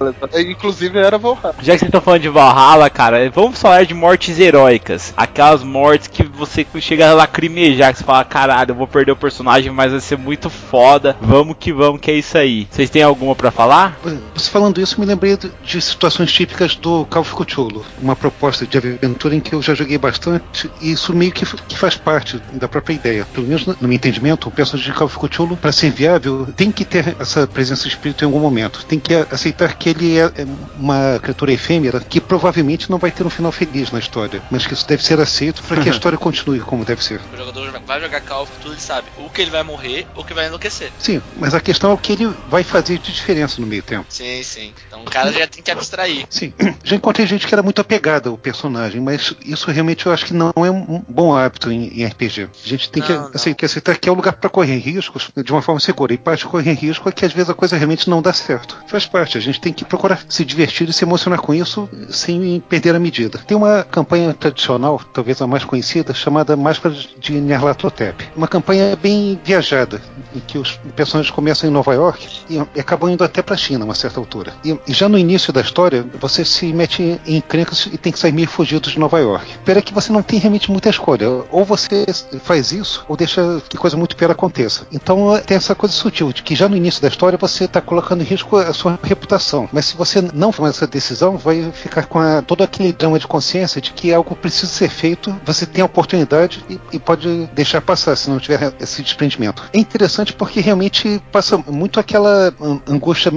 Inclusive era Valhalla. Já que vocês estão falando de Valhalla, cara, vamos falar de mortes heróicas. Aquelas mortes que você chega a lacrimejar, que você fala, caralho, eu vou perder o personagem, mas vai ser muito foda. Vamos que vamos, que é isso aí. Vocês têm alguma pra falar? Você falando isso, me lembrei de- de situações típicas do Call of Cthulhu, uma proposta de aventura em que eu já joguei bastante e isso meio que, que faz parte da própria ideia. Pelo menos no, meu entendimento, o personagem de Call of Cthulhu, para ser viável, tem que ter essa presença de espírito em algum momento. Tem que aceitar que ele é é uma criatura efêmera que provavelmente não vai ter um final feliz na história, mas que isso deve ser aceito para que a história continue como deve ser. O jogador vai jogar Call of ele sabe o que ele vai morrer ou que vai enlouquecer. Sim, mas a questão é o que ele vai fazer de diferença no meio tempo. Sim, sim. Então o cara já tem que abstrair. Sim, já encontrei gente que era muito apegada ao personagem, mas isso realmente eu acho que não é um bom hábito em, em RPG. A gente tem que, Não, não. assim, que aceitar que é o lugar para correr riscos de uma forma segura. E parte de correr risco é que às vezes a coisa realmente não dá certo. Faz parte, a gente tem que procurar se divertir e se emocionar com isso sem perder a medida. Tem uma campanha tradicional, talvez a mais conhecida, chamada Máscara de Nyarlathotep. Uma campanha bem viajada, em que os personagens começam em Nova York e, e acabam indo até para a China a uma certa altura. E, e já no início da história, você se mete em encrencas e tem que sair meio fugido de Nova York. Pera que você não tem realmente muita escolha. Ou você faz isso, ou deixa que coisa muito pior aconteça. Então tem essa coisa sutil de que já no início da história você está colocando em risco a sua reputação. Mas se você não tomar essa decisão, vai ficar com a, todo aquele drama de consciência de que algo precisa ser feito, você tem a oportunidade e, e pode deixar passar se não tiver esse desprendimento. É interessante porque realmente passa muito aquela an- angústia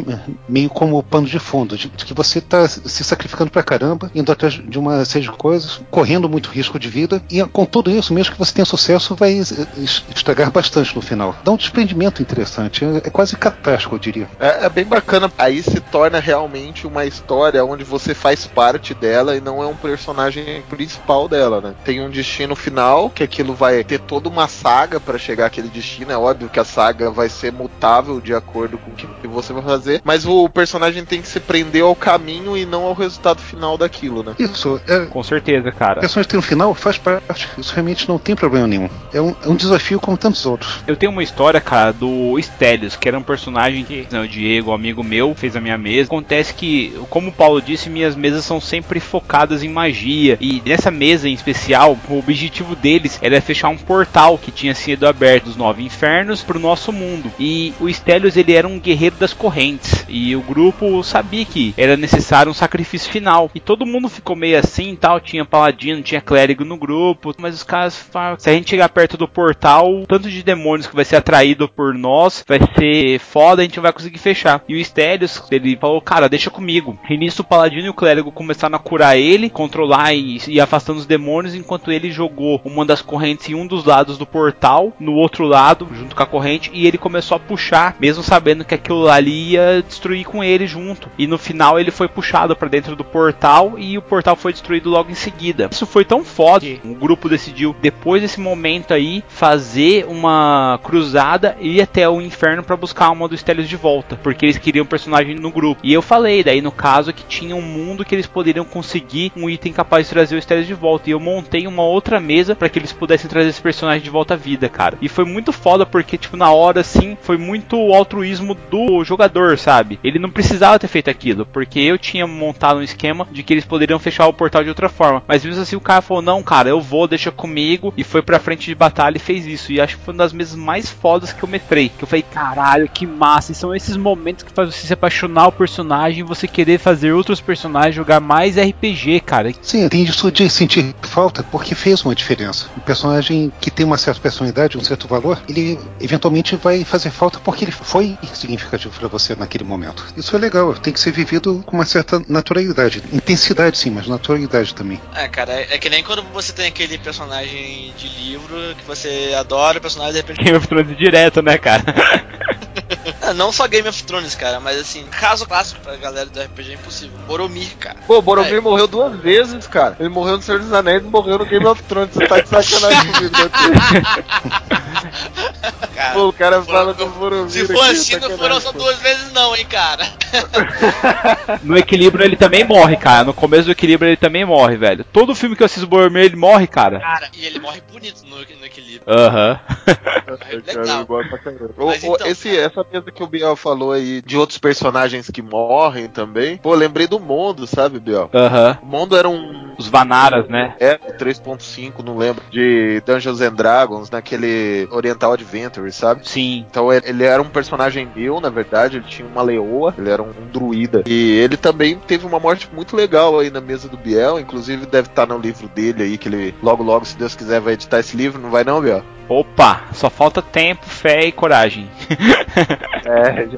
meio como pano de fundo, de, de que você está se sacrificando pra caramba, indo atrás de uma série de coisas, correndo muito risco de vida, e com tudo isso, mesmo que você tenha sucesso, vai es- es- estragar bastante no final. Dá um desprendimento interessante, é, é quase catástrofe, eu diria. É, é bem bacana. Aí se torna realmente uma história onde você faz parte dela e não é um personagem principal dela, né? Tem um destino final, que aquilo vai ter toda uma saga pra chegar àquele destino. É óbvio que a saga vai ser mutável de acordo com o que você vai fazer, mas o personagem tem que se prender ao caminho e e não ao resultado final daquilo, né? Isso, é, Com certeza, cara. Personagem ter um final faz parte. Isso realmente não tem problema nenhum. É um, é um desafio como tantos outros. Eu tenho uma história, cara, do Stelios, que era um personagem que né, o Diego, amigo meu, fez a minha mesa. Acontece que, como o Paulo disse, minhas mesas são sempre focadas em magia. E nessa mesa em especial, o objetivo deles era fechar um portal que tinha sido aberto dos nove infernos pro nosso mundo. E o Stelios, ele era um guerreiro das correntes. E o grupo sabia que era necessário um sacrifício final. E todo mundo ficou meio assim e tal. Tinha paladino, tinha clérigo no grupo. Mas os caras falaram: se a gente chegar perto do portal, tanto de demônios que vai ser atraído por nós vai ser foda, a gente não vai conseguir fechar. E o Stelios, ele falou: cara, deixa comigo. E nisso o paladino e o clérigo começaram a curar ele, controlar e ir afastando os demônios, enquanto ele jogou uma das correntes em um dos lados do portal, no outro lado, junto com a corrente, e ele começou a puxar, mesmo sabendo que aquilo ali ia destruir com ele junto. E no final ele foi puxado para dentro do portal e o portal foi destruído logo em seguida. Isso foi tão foda o grupo decidiu, depois desse momento aí, fazer uma cruzada e ir até o inferno para buscar uma dos Stelios de volta, porque eles queriam um personagem no grupo. E eu falei, daí no caso, que tinha um mundo que eles poderiam conseguir um item capaz de trazer o Stelios de volta. E eu montei uma outra mesa para que eles pudessem trazer esse personagem de volta à vida, cara. E foi muito foda porque, tipo, na hora assim, foi muito altruísmo do jogador, sabe? Ele não precisava ter feito aquilo, porque eu tinha montado um esquema de que eles poderiam fechar o portal de outra forma. Mas mesmo assim o cara falou: "Não, cara, eu vou, deixa comigo" e foi pra frente de batalha e fez isso. E acho que foi uma das mesas mais fodas que eu metrei. Que eu falei: "Caralho, que massa". E são esses momentos que faz você se apaixonar o personagem, você querer fazer outros personagens jogar mais RPG, cara. Sim, tem isso de sentir falta porque fez uma diferença. Um personagem que tem uma certa personalidade, um certo valor, ele eventualmente vai fazer falta porque ele foi significativo para você naquele momento. Isso é legal, tem que ser vivido com uma certa naturalidade. Intensidade sim, mas naturalidade também. É, cara, é, é que nem quando você tem aquele personagem de livro que você adora, o personagem de repente. Game of Thrones direto, né, cara? Ah, não só Game of Thrones, cara, mas assim, caso clássico pra galera do RPG é impossível. Boromir, cara. Pô, Boromir É. morreu duas vezes, cara. Ele morreu no Senhor dos Anéis e morreu no Game of Thrones. Você tá de sacanagem comigo, né? Cara, Pô, o cara fala do Boromir. Se for aqui, assim, não foram só duas vezes, não, hein, cara. No equilíbrio ele também morre, cara. No começo do equilíbrio ele também morre, velho. Todo filme que eu assisto Boromir ele morre, cara. Cara, e ele morre bonito no, no equilíbrio. Aham. Cara, legal. Mas Ô, ô, então, esse, essa mesa que o Biel falou aí de outros personagens que morrem também. Pô, lembrei do Mondo, sabe, Biel? Aham. O Mondo era um. Os Vanaras, né? É, 3.5, não lembro. De Dungeons and Dragons, naquele Oriental Adventure, sabe? Sim. Então ele- ele era um personagem meu, na verdade, ele tinha uma leoa, ele era um, um druida. E ele também teve uma morte muito legal aí na mesa do Biel, inclusive deve estar no livro dele aí, que ele logo logo, se Deus quiser, vai editar esse livro, não vai não, Biel? Opa, só falta tempo, fé e coragem. É,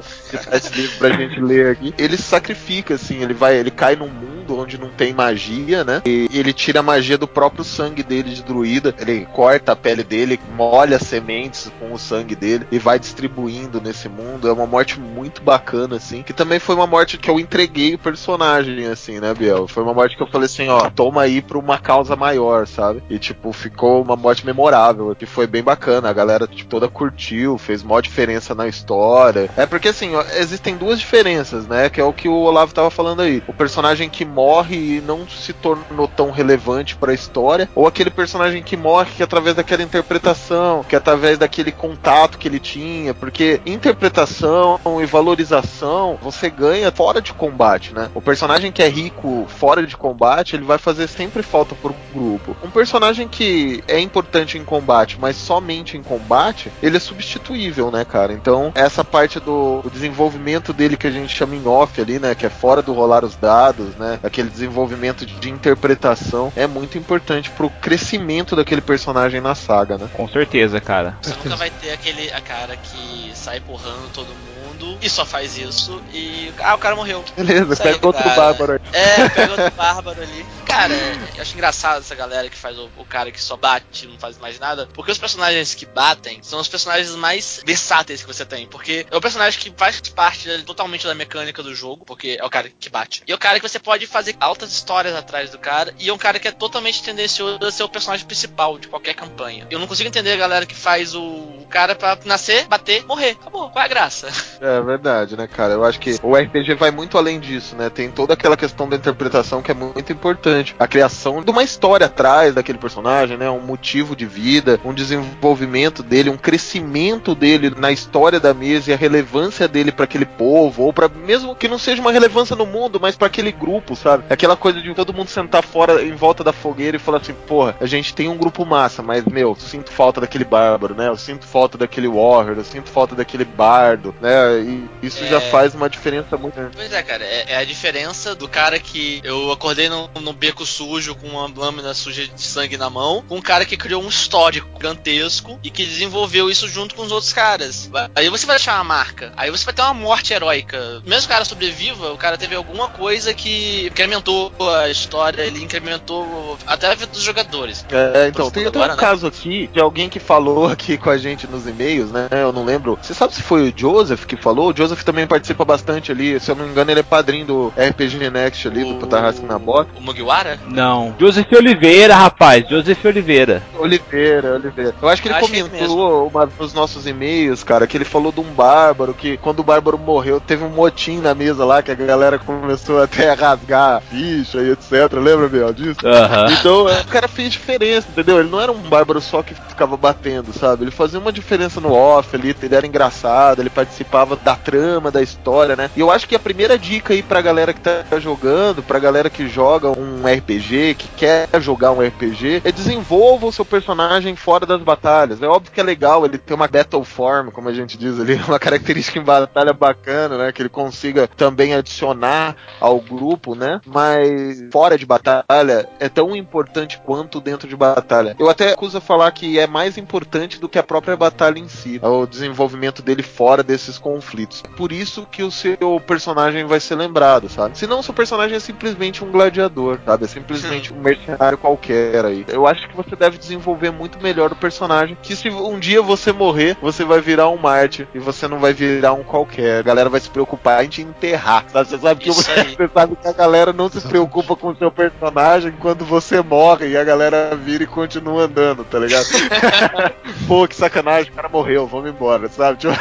esse livro pra gente ler aqui. Ele se sacrifica, assim, ele vai, ele cai num mundo onde não tem magia, né? E ele tira a magia do próprio sangue dele de druida. Ele corta a pele dele, molha sementes com o sangue dele e vai distribuindo nesse mundo. É uma morte muito bacana, assim. Que também foi uma morte que eu entreguei o personagem, assim, né, Biel? Foi uma morte que eu falei assim, ó, toma aí pra uma causa maior, sabe? E, tipo, ficou uma morte memorável, que foi bem bacana. A galera, tipo, toda curtiu, fez maior diferença na história. É porque, assim, ó, existem duas diferenças, né? Que é o que o Olavo tava falando aí. O personagem que morre e não se tornou tão relevante pra história, ou aquele personagem que morre que através daquela interpretação, que através daquele contato que ele tinha, porque interpretação e valorização você ganha fora de combate, né? O personagem que é rico fora de combate, ele vai fazer sempre falta pro grupo. Um personagem que é importante em combate, mas somente em combate, ele é substituível, né, cara? Então, essa parte do desenvolvimento dele que a gente chama em off ali, né, que é fora do rolar os dados, né, aquele desenvolvimento de, interpretação é muito importante pro crescimento daquele personagem na saga, né? Com certeza, cara. Você nunca vai ter aquele a cara que sai porrando todo mundo e só faz isso e. Ah, o cara morreu. Beleza, Isso aí, pega outro cara. bárbaro aí. É, pega outro bárbaro ali. Cara, eu acho engraçado essa galera que faz o, o cara que só bate e não faz mais nada. Porque os personagens que batem são os personagens mais versáteis que você tem. Porque é o personagem que faz parte totalmente da mecânica do jogo, porque é o cara que bate. E é o cara que você pode fazer altas histórias atrás do cara. E é um cara que é totalmente tendencioso a ser o personagem principal de qualquer campanha. Eu não consigo entender a galera que faz o, o cara pra nascer, bater, morrer. Acabou. Qual é a graça? É verdade, né, cara? Eu acho que o RPG vai muito além disso, né? Tem toda aquela questão da interpretação que é muito importante. A criação de uma história atrás daquele personagem, né? Um motivo de vida, um desenvolvimento dele, um crescimento dele na história da mesa e a relevância dele para aquele povo, ou para mesmo que não seja uma relevância no mundo, mas para aquele grupo, sabe? Aquela coisa de todo mundo sentar fora em volta da fogueira e falar assim, porra, a gente tem um grupo massa, mas meu, sinto falta daquele bárbaro, né? Eu sinto falta daquele warrior, eu sinto falta daquele bardo, né? E isso é... já faz uma diferença muito grande. Pois é, cara, é, é, a diferença do cara que eu acordei no, no, beco sujo com uma lâmina suja de sangue na mão, com um cara que criou um histórico gigantesco e que desenvolveu isso junto com os outros caras. Aí você vai deixar uma marca, aí você vai ter uma morte heróica. Mesmo o cara sobreviva, o cara teve alguma coisa que incrementou a história, ele incrementou até a vida dos jogadores. É, então, tem, agora, um né? caso aqui de alguém que falou aqui com a gente nos e-mails, né? Eu não lembro. Você sabe se foi o Joseph que falou? O Joseph também participa bastante ali. Se eu não me engano, ele é padrinho do RPG Next ali, o... do Putarrasco na bota. O Mugiwara? Não. Joseph Oliveira, rapaz. Joseph Oliveira. Oliveira, Oliveira. Eu acho que ele acho comentou que uma dos nossos e-mails, cara, que ele falou de um bárbaro, que quando o bárbaro morreu, teve um motim na mesa lá, que a galera começou até a rasgar a ficha e etc. Lembra, Biel, disso? Uhum. Então, é, o cara fez diferença, entendeu? Ele não era um bárbaro só que ficava batendo, sabe? Ele fazia uma diferença no off ali, ele era engraçado, ele participava da trama, da história, né? E eu acho que a primeira dica aí pra galera que tá jogando, pra galera que joga um RPG, que quer jogar um RPG, é desenvolva o seu personagem fora das batalhas. É óbvio que é legal ele ter uma battle form, como a gente diz ali, uma característica em batalha bacana, né? Que ele consiga também adicionar ao grupo, né? Mas fora de batalha é tão importante quanto dentro de batalha. Eu até acuso falar que é mais importante do que a própria batalha em si, o desenvolvimento dele fora desses conflitos. Por isso que o seu personagem vai ser lembrado, sabe? Senão o seu personagem é simplesmente um gladiador, sabe? É simplesmente um mercenário qualquer aí. Eu acho que você deve desenvolver muito melhor o personagem, que se um dia você morrer, você vai virar um mártir e você não vai virar um qualquer. A galera vai se preocupar em te enterrar. Sabe? Você sabe que, você sabe que a galera não se preocupa com o seu personagem quando você morre e a galera vira e continua andando, tá ligado? Pô, que sacanagem, o cara morreu, vamos embora, sabe? Tipo,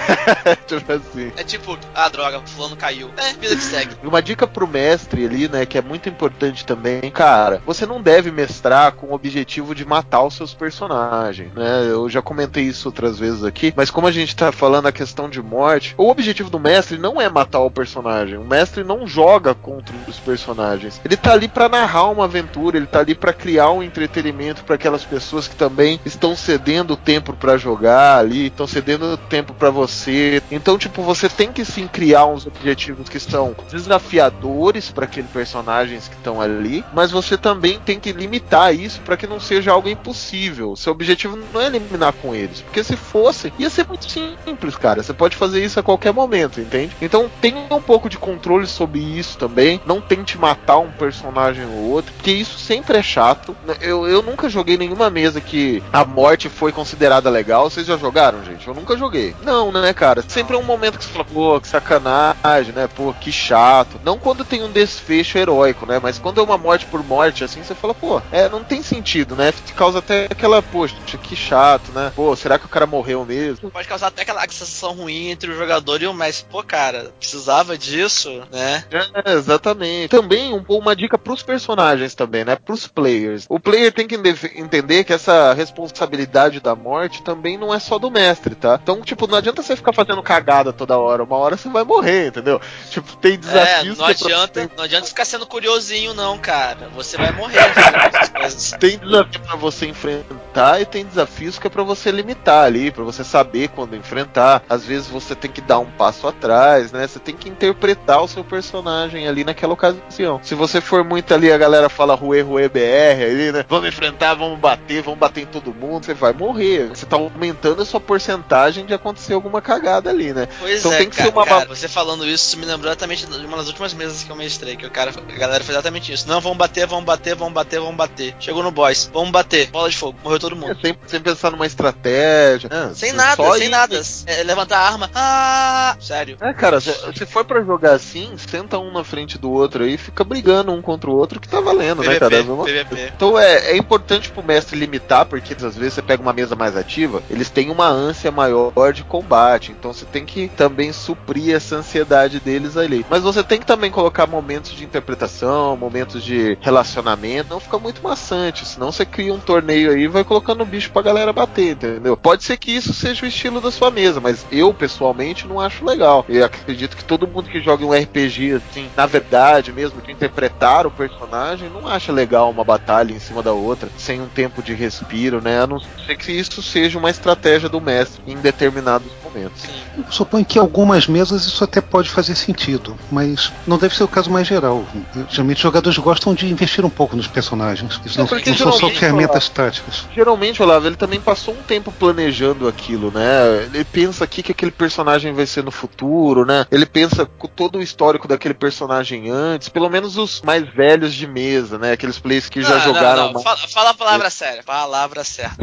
tipo assim. É tipo, ah, droga, fulano caiu. É, vida que segue. Uma dica pro mestre ali, né, que é muito importante também, cara, você não deve mestrar com o objetivo de matar os seus personagens, né? Eu já comentei isso outras vezes aqui, mas como a gente tá falando a questão de morte, o objetivo do mestre não é matar o personagem. O mestre não joga contra os personagens. Ele tá ali para narrar uma aventura, ele tá ali para criar um entretenimento para aquelas pessoas que também estão cedendo tempo para jogar ali, estão cedendo tempo para você. Então, tipo, você tem que sim criar uns objetivos que são desafiadores para aqueles personagens que estão ali, mas você também tem que limitar isso para que não seja algo impossível. Seu objetivo não é eliminar com eles, porque se fosse, ia ser muito simples, cara. Você pode fazer isso a qualquer momento, entende? Então, tenha um pouco de controle sobre isso também. Não tente matar um personagem ou outro, porque isso sempre é chato. Eu, eu nunca joguei nenhuma mesa que a morte foi considerada legal. Vocês já jogaram, gente? Eu nunca joguei. Não, né, cara? Sempre é um momento que você fala, pô, que sacanagem, né? Pô, que chato. Não quando tem um desfecho heróico, né? Mas quando é uma morte por morte, assim, você fala, pô, é, não tem sentido, né? Causa até aquela, poxa, que chato, né? Pô, será que o cara morreu mesmo? Pode causar até aquela sensação ruim entre o jogador e o mestre. Pô, cara, precisava disso, né? É, exatamente. Também um, uma dica pros personagens também, né? Pros players. O player tem que entender que essa responsabilidade da morte também não é só do mestre, tá? Então, tipo, não adianta você ficar fazendo cagada toda hora. Uma hora você vai morrer, entendeu? Tipo, tem desafios. É, não adianta, é pra... não adianta ficar sendo curiosinho, não, cara. Você vai morrer. tem desafio pra você enfrentar e tem desafios que é pra você limitar ali, pra você saber quando enfrentar. Às vezes você tem que dar um passo atrás, né? Você tem que interpretar o seu personagem ali naquela ocasião. Se você for muito ali, a galera fala Rue Rue BR ali, né? Vamos enfrentar, vamos bater, vamos bater em todo mundo, você vai morrer. Você tá aumentando a sua porcentagem de acontecer alguma cagada ali, né? Pois então é, tem que cara, ser uma. Cara, você falando isso me lembrou exatamente de uma das últimas mesas que eu mestrei, que o cara, a galera fez exatamente isso. Não, vamos bater, vamos bater, vamos bater, vamos bater. Chegou no boss. Vamos bater. Bola de fogo. Morreu todo mundo. É, sem, sem pensar numa estratégia. né? Sem nada, sem ir- nada. É, levantar a arma. Ah! Sério. É, cara, se, se for pra jogar assim, senta um na frente do outro aí, fica brigando um contra o outro que tá valendo, né, cara? É PVP. Então é, é importante pro mestre limitar, porque às vezes você pega uma mesa mais ativa, eles têm uma ânsia maior de combate, então você tem que também suprir essa ansiedade deles ali. Mas você tem que também colocar momentos de interpretação, momentos de relacionamento, não fica muito maçante, senão você cria um torneio aí e vai colocando o bicho pra galera bater, entendeu? Pode ser que isso seja o estilo da sua mesa, mas eu pessoalmente não acho legal. Eu acredito que todo mundo que joga um RPG assim, na verdade mesmo, de interpretar o personagem, não acha legal uma batalha em cima da outra, sem um tempo de respiro, né? A não ser que isso seja uma estratégia do mestre em determinados momentos. Sim. Suponho que algumas mesas isso até pode fazer sentido, mas não deve ser o caso mais geral. Geralmente os jogadores gostam de investir um pouco nos personagens. Isso É, não, não são só geralmente, ferramentas táticas. Geralmente, Olavo, ele também passou um tempo planejando aquilo, né? Ele pensa aqui que aquele personagem vai ser no futuro, né? Ele pensa com todo o histórico daquele personagem antes, pelo menos os mais velhos de mesa, né? Aqueles players que já Não, jogaram não, não. mais. Fala, fala a palavra séria. Palavra certa.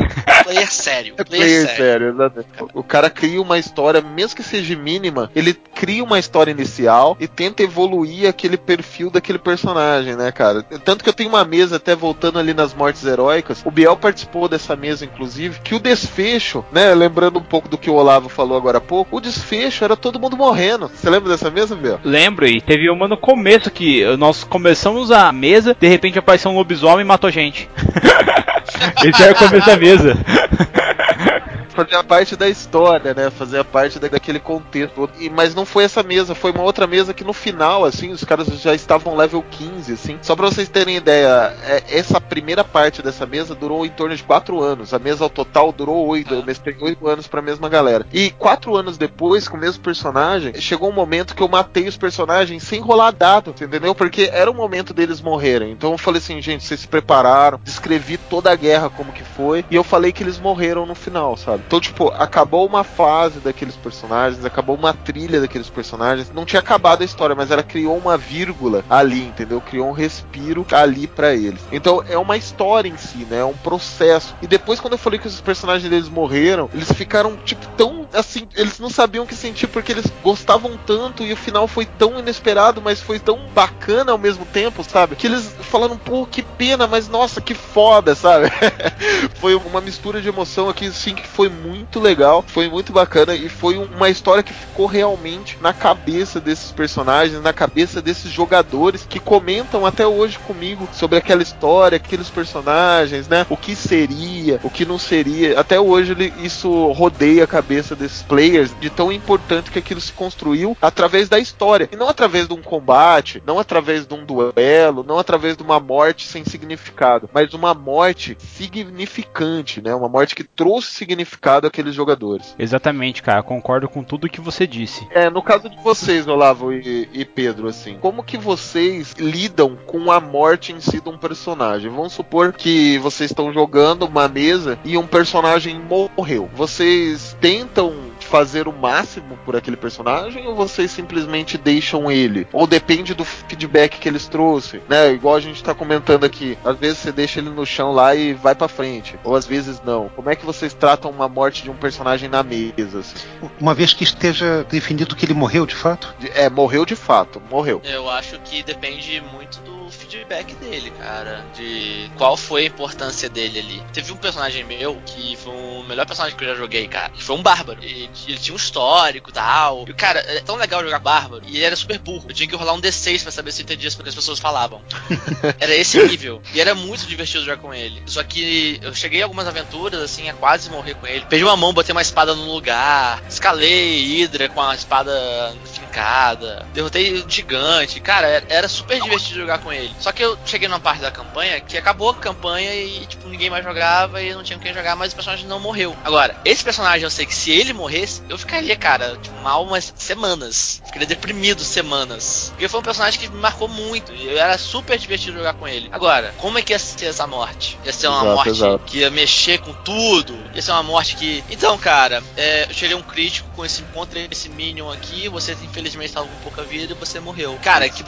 Player sério. É Player, player sério. sério, exatamente. O cara cria uma história, mesmo que seja mínima, ele cria uma história inicial e tenta evoluir aquele perfil daquele personagem, né, cara? Tanto que eu tenho uma mesa, até voltando ali nas mortes heróicas, o Biel participou dessa mesa, inclusive, que o desfecho, né, lembrando um pouco do que o Olavo falou agora há pouco, o desfecho era todo mundo morrendo. Você lembra dessa mesa, Biel? Lembro, e teve uma no começo que nós começamos a mesa, de repente apareceu um lobisomem e matou gente. Esse era o começo da mesa. Fazia parte da história, né? Fazia parte da- daquele contexto. E, mas não foi essa mesa, foi uma outra mesa que no final, assim, os caras já estavam level 15, assim. Só pra vocês terem ideia, é, essa primeira parte dessa mesa durou em torno de 4 anos. A mesa ao total durou 8. Eu mestrei 8 anos pra mesma galera. E 4 anos depois, com o mesmo personagem, chegou um momento que eu matei os personagens sem rolar dado, entendeu? Porque era o momento deles morrerem. Então eu falei assim, gente, vocês se prepararam, descrevi toda a guerra como que foi, e eu falei que eles morreram no final, sabe? Então, tipo, acabou uma fase daqueles personagens, acabou uma trilha daqueles personagens. Não tinha acabado a história, mas ela criou uma vírgula ali, entendeu? Criou um respiro ali pra eles. Então, é uma história em si, né? É um processo. E depois, quando eu falei que os personagens deles morreram, eles ficaram, tipo, tão assim. Eles não sabiam o que sentir porque eles gostavam tanto e o final foi tão inesperado, mas foi tão bacana ao mesmo tempo, sabe? Que eles falaram, pô, que pena, mas nossa, que foda, sabe? foi uma mistura de emoção aqui, sim, que foi muito legal, foi muito bacana e foi um- uma história que ficou realmente na cabeça desses personagens, na cabeça desses jogadores que comentam até hoje comigo sobre aquela história, aqueles personagens, né? O que seria, o que não seria. Até hoje isso rodeia a cabeça desses players de tão importante que aquilo se construiu através da história e não através de um combate, não através de um duelo, não através de uma morte sem significado, mas uma morte significante, né? Uma morte que trouxe significado àqueles jogadores. Exatamente, cara, concordo com tudo que você disse. É, no caso de vocês, Olavo e, e Pedro, assim, como que vocês lidam com a morte em si de um personagem? Vamos supor que vocês estão jogando uma mesa e um personagem morreu. Vocês tentam fazer o máximo por aquele personagem ou vocês simplesmente deixam ele? Ou depende do feedback que eles trouxeram, né? Igual a gente tá comentando aqui, às vezes você deixa ele no chão lá e vai pra frente, ou às vezes não. Como é que vocês tratam uma morte de um personagem na mesa? Assim? Uma vez que esteja definido que ele morreu de fato, É, morreu de fato, morreu. Eu acho que depende muito do feedback dele, cara. De qual foi a importância dele ali. Teve um personagem meu que foi o melhor personagem que eu já joguei, cara. Que foi um bárbaro. E ele tinha um histórico e tal. E, cara, é tão legal jogar bárbaro. E ele era super burro. Eu tinha que rolar um D6 pra saber se eu entendia as coisas que as pessoas falavam. era esse nível. E era muito divertido jogar com ele. Só que eu cheguei em algumas aventuras, assim, a quase morrer com ele. Perdi uma mão, botei uma espada no lugar. Escalei Hydra com a espada fincada. Derrotei um gigante. Cara, era super divertido jogar com ele. Só que eu cheguei numa parte da campanha que acabou a campanha e, tipo, ninguém mais jogava e não tinha quem jogar, mas o personagem não morreu. Agora, esse personagem eu sei que se ele morresse, eu ficaria, cara, tipo, mal umas semanas. Ficaria deprimido semanas. Porque foi um personagem que me marcou muito. E era super divertido jogar com ele. Agora, como é que ia ser essa morte? Ia ser uma Exato, morte exato. que ia mexer com tudo. Ia ser uma morte que. Então, cara, é, eu tirei um crítico com esse, contra esse Minion aqui. Você infelizmente estava com pouca vida e você morreu. Cara, que. É,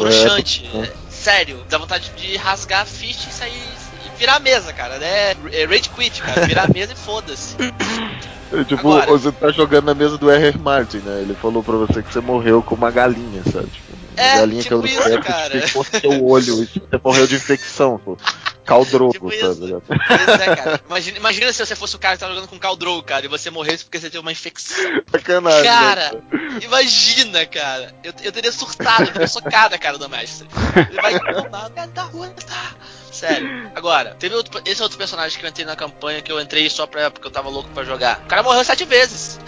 É, sério, dá vontade de rasgar a ficha e sair. E virar a mesa, cara. É, é rage quit, cara. Virar a mesa e foda-se. É, tipo, Agora- você tá jogando na mesa do R.R. Martin, né? Ele falou pra você que você morreu com uma galinha, sabe? Tipo, uma É, galinha tipo que isso, é cara. que ficou seu olho e você morreu de infecção, pô. Caldrogo, Tipo sabe? isso. ligado? Pois é, cara. Imagina, imagina se você fosse o cara que tava jogando com Caldrow, cara, e você morresse porque você teve uma infecção. Sacanagem. né, Cara, imagina, cara. Eu, eu teria surtado, eu teria socado a cara do mestre. Ele vai cara, tá ruim, tá. Sério. Agora, teve outro, esse outro personagem que eu entrei na campanha, que eu entrei só pra, porque eu tava louco pra jogar. O cara morreu sete vezes.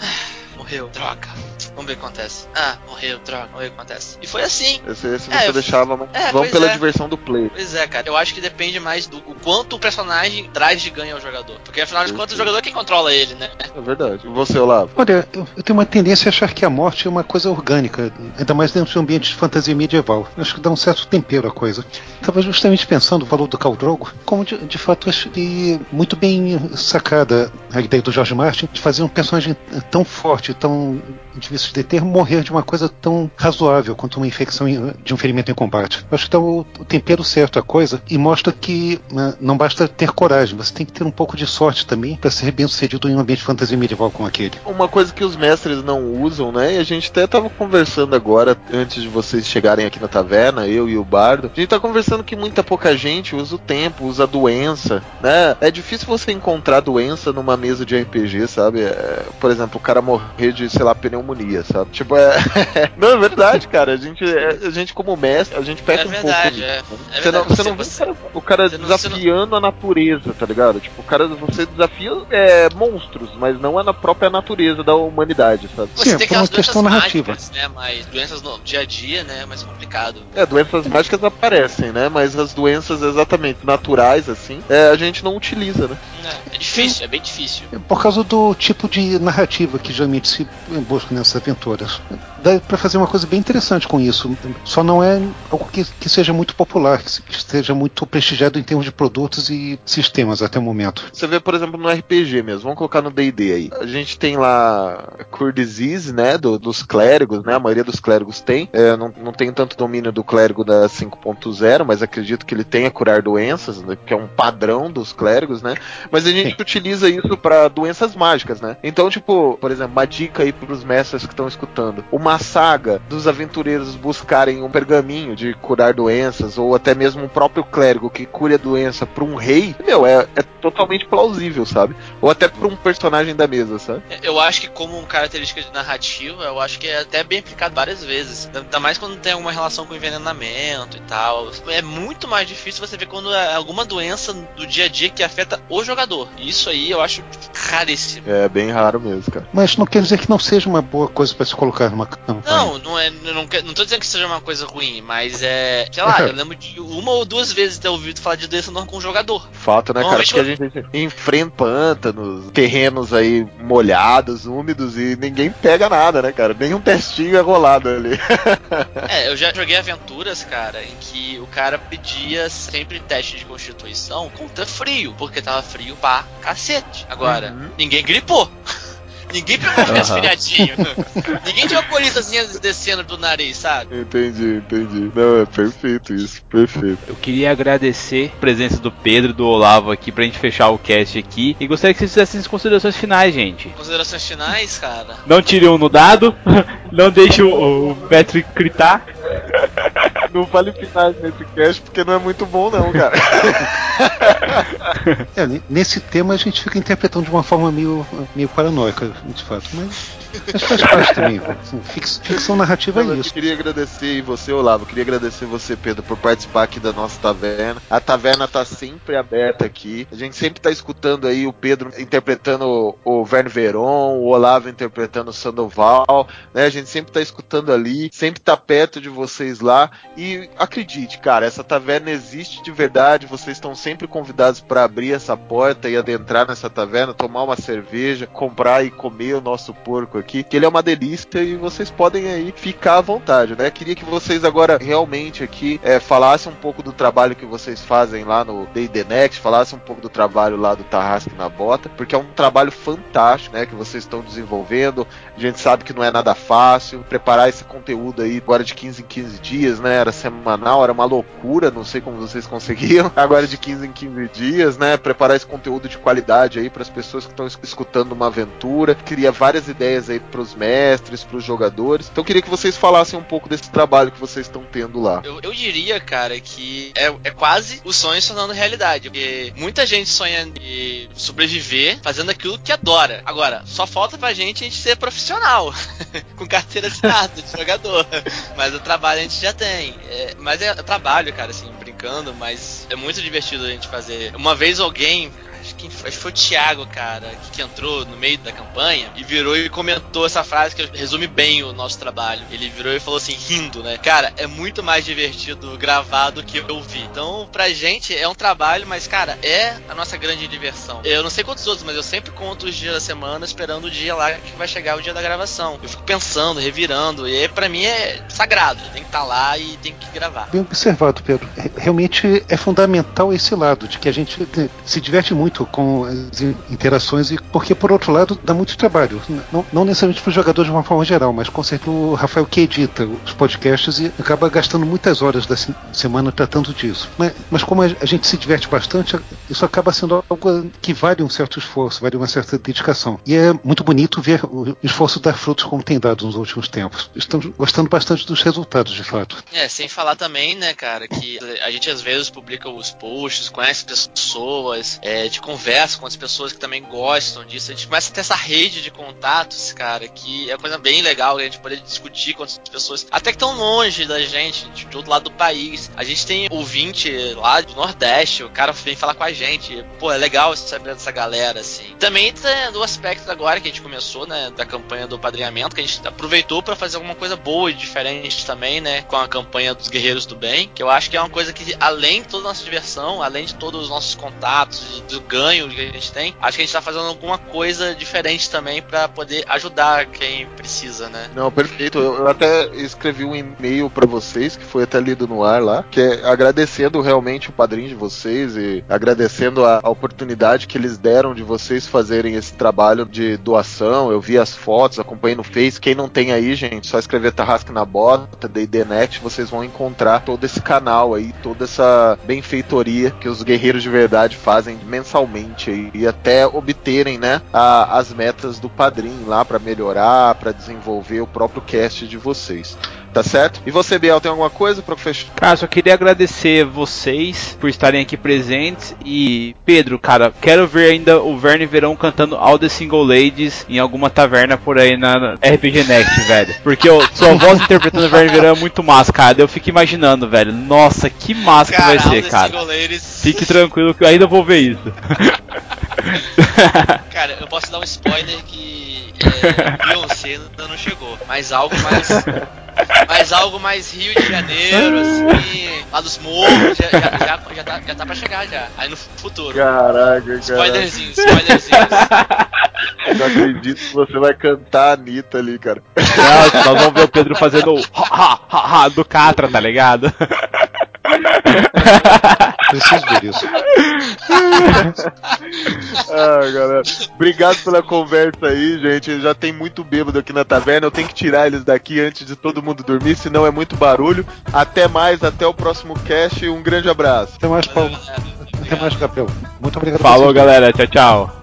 Morreu, droga. Vamos ver o que acontece. Ah, morreu, droga, vamos ver o que acontece. E foi assim. Esse, esse É, você eu- deixava, mas é, vamos pela é. diversão do play. Pois é, cara. Eu acho que depende mais do o quanto o personagem traz de ganho ao jogador. Porque afinal de contas, o jogador é quem controla ele, né? É verdade. E você, Olavo? Olha, eu, eu tenho uma tendência a achar que a morte é uma coisa orgânica, ainda mais dentro de um ambiente de fantasia medieval. Acho que dá um certo tempero à coisa. Estava justamente pensando, falou do Khal Drogo, como de, de fato achei muito bem sacada a ideia do George Martin de fazer um personagem tão forte, tão difícil de ter, morrer de uma coisa tão razoável quanto uma infecção de um ferimento em combate. Acho que dá o, o tempero certo à coisa e mostra que né, não basta ter coragem, você tem que ter um pouco de sorte também para ser bem sucedido em um ambiente de fantasia medieval como aquele. Uma coisa que os mestres não usam, né? E a gente até tava conversando agora, antes de vocês chegarem aqui na taverna, eu e o Bardo. A gente tá conversando que muita pouca gente usa o tempo, usa a doença, né? É difícil você encontrar doença numa mesa de RPG, sabe? É, por exemplo, o cara morrer de, sei lá, pneumonia, sabe? Tipo, é. não, é verdade, cara. A gente, é- a gente como mestre, a gente peca É um pouco. é. né? É Você não, você não vê Você- o cara, você você não- desafiando a natureza, tá ligado? Tipo, o cara, você desafia é, monstros, mas não é na própria natureza da humanidade, sabe? Você Sim, tem por aquelas uma questão doenças narrativa. mágicas, né? Mas doenças no dia a dia, né? É mais complicado. É, doenças mágicas aparecem, né? Mas as doenças exatamente naturais, assim, é, a gente não utiliza, né? É, é difícil, é bem difícil. Por causa do tipo de narrativa que geralmente se nessas aventuras. Dá pra fazer uma coisa bem interessante com isso. Só não é algo que, que seja muito popular, que, se- que esteja muito prestigiado em termos de produtos e sistemas até o momento. Você vê, por exemplo, no RPG mesmo, vamos colocar no D&D aí. A gente tem lá Cure Disease, né, do- dos clérigos, né, a maioria dos clérigos tem. É, não, não tem tanto domínio do clérigo da 5.0, mas acredito que ele tenha curar doenças, né, que é um padrão dos clérigos, né. Mas a gente utiliza isso pra doenças mágicas, né. Então, tipo, por exemplo, uma dica aí pros mestres que estão escutando. Uma saga dos aventureiros buscarem um pergaminho de curar doenças, ou até mesmo um próprio clérigo que cure a doença pra um rei, meu, é, é totalmente plausível, sabe? Ou até pra um personagem da mesa, sabe? Eu acho que como uma característica de narrativa, eu acho que é até bem aplicado várias vezes. Ainda mais quando tem alguma relação com envenenamento e tal. É muito mais difícil você ver quando é alguma doença do dia a dia que afeta o jogador. E isso aí eu acho raríssimo. É bem raro mesmo, cara. Mas não quer dizer que não seja uma boa coisa para se colocar numa campanha. Não, não é. Não, não tô dizendo que seja uma coisa ruim, mas é. Sei lá, eu lembro de uma ou duas vezes ter ouvido falar de doença não com o jogador. Fato, né, cara? Porque a gente enfrenta pântanos, terrenos aí molhados, úmidos e ninguém pega nada, né, cara? Nenhum testinho é rolado ali. É, eu já joguei aventuras, cara, em que o cara pedia sempre teste de constituição contra frio, porque tava frio pra cacete. Agora, Uhum. ninguém gripou. Ninguém pegou um resfriadinho. ninguém tinha uma colizazinha descendo do nariz, sabe? Entendi, entendi. Não, é perfeito isso, perfeito. Eu queria agradecer a presença do Pedro e do Olavo aqui pra gente fechar o cast aqui. E gostaria que vocês fizessem as considerações finais, gente. Considerações finais, cara. Não tire um no dado, não deixe o, o Patrick gritar. Não vale finais nesse cast porque não é muito bom, não, cara. É, ne- nesse tema a gente fica interpretando de uma forma meio, meio paranoica, de fato, mas, mas faz parte também. assim, ficção narrativa Não, é isso. Eu queria agradecer e você, Olavo, queria agradecer você, Pedro, por participar aqui da nossa taverna. A taverna tá sempre aberta aqui. A gente sempre tá escutando aí o Pedro interpretando o- Verne Veron, o Olavo interpretando o Sandoval, né? A gente sempre tá escutando ali, sempre tá perto de vocês lá. E acredite, cara, essa taverna existe de verdade. Vocês estão sempre convidados para abrir essa porta e adentrar nessa taverna, tomar uma cerveja, comprar e comer o nosso porco aqui, que ele é uma delícia e vocês podem aí ficar à vontade, né? Queria que vocês agora realmente aqui é, falassem um pouco do trabalho que vocês fazem lá no D&D Next, falassem um pouco do trabalho lá do Tarrasque na Bota, porque é um trabalho fantástico, né? Que vocês estão desenvolvendo. A gente sabe que não é nada fácil preparar esse conteúdo aí agora de 15 em 15 dias, né? Era semanal, era uma loucura, não sei como vocês conseguiam. Agora de 15 em 15 dias, né? Preparar esse conteúdo de qualidade aí para as pessoas que estão escutando uma aventura. Queria várias ideias aí para os mestres, para os jogadores. Então queria que vocês falassem um pouco desse trabalho que vocês estão tendo lá. Eu, eu diria, cara, que é, é quase o sonho se tornando realidade. Porque muita gente sonha de sobreviver fazendo aquilo que adora. Agora, só falta pra gente a gente ser profissional, com carteira assinada de jogador. Mas o trabalho a gente já tem. É, mas é trabalho, cara, assim, brincando, mas é muito divertido a gente fazer. Uma vez alguém acho que foi, o Thiago, cara, que, que, entrou no meio da campanha e virou e comentou essa frase que resume bem o nosso trabalho. Ele virou e falou assim, rindo, né? Cara, é muito mais divertido gravar do que eu vi. Então, pra gente é um trabalho, mas, cara, é a nossa grande diversão. Eu não sei quantos outros, mas eu sempre conto os dias da semana esperando o dia lá que vai chegar o dia da gravação. Eu fico pensando, revirando, e aí pra mim é sagrado. Tem que estar tá lá e tem que gravar. Bem observado, Pedro. Realmente é fundamental esse lado, de que a gente se diverte muito com as interações, e porque, por outro lado, dá muito trabalho. Não, não necessariamente para os jogadores de uma forma geral, mas com certeza o Rafael que edita os podcasts e acaba gastando muitas horas da semana tratando disso. Mas, mas como a gente se diverte bastante, isso acaba sendo algo que vale um certo esforço, vale uma certa dedicação. E é muito bonito ver o esforço dar frutos como tem dado nos últimos tempos. Estamos gostando bastante dos resultados, de fato. É, sem falar também, né, cara, que a gente às vezes publica os posts, conhece pessoas, é, de conversa com as pessoas que também gostam disso. A gente começa a ter essa rede de contatos, cara, que é coisa bem legal a gente poder discutir com as pessoas, até que estão longe da gente, de outro lado do país. A gente tem ouvinte lá do Nordeste, o cara vem falar com a gente. Pô, é legal saber dessa galera, assim. Também tem do aspecto agora que a gente começou, né, da campanha do padrinhamento, que a gente aproveitou para fazer alguma coisa boa e diferente também, né, com a campanha dos Guerreiros do Bem, que eu acho que é uma coisa que, além de toda a nossa diversão, além de todos os nossos contatos, do ganho que a gente tem, acho que a gente tá fazendo alguma coisa diferente também para poder ajudar quem precisa, né? Não, perfeito. Eu, eu até escrevi um e-mail para vocês, que foi até lido no ar lá, que é agradecendo realmente o padrinho de vocês e agradecendo a, a oportunidade que eles deram de vocês fazerem esse trabalho de doação. Eu vi as fotos, acompanhei no Face. Quem não tem aí, gente, só escrever Tarrasque na Bota, D&D vocês vão encontrar todo esse canal aí, toda essa benfeitoria que os guerreiros de verdade fazem mensalmente mensalmente e até obterem né, a, as metas do padrinho lá para melhorar, para desenvolver o próprio cast de vocês. Tá certo? E você, Biel, tem alguma coisa para fechar? Cara, só queria agradecer vocês por estarem aqui presentes. E, Pedro, cara, quero ver ainda o Verne Verão cantando All the Single Ladies em alguma taverna por aí na RPG Next, velho. Porque eu, sua voz interpretando o Verne Verão é muito massa, cara. Eu fico imaginando, velho. Nossa, que massa cara, que vai ser, cara. Fique tranquilo que eu ainda vou ver isso. cara, eu posso dar um spoiler que é, Beyoncé ainda não chegou. Mas algo mais mas algo mais Rio de Janeiro, assim, lá dos morros, já, já, já, já, tá, já tá pra chegar já. Aí no futuro. Caraca, cara. Spoilerzinho, spoilerzinho. Não acredito que você vai cantar a Anitta ali, cara. Não, nós vamos ver o Pedro fazendo o ha, ha, ha, do Catra, tá ligado? Preciso ver isso. ah, galera. Obrigado pela conversa aí, gente. Já tem muito bêbado aqui na taverna. Eu tenho que tirar eles daqui antes de todo mundo dormir, senão é muito barulho. Até mais, até o próximo cast. Um grande abraço. Até mais, Paulo. Até mais, Gabriel. Muito obrigado. Falou, galera. Tchau, tchau.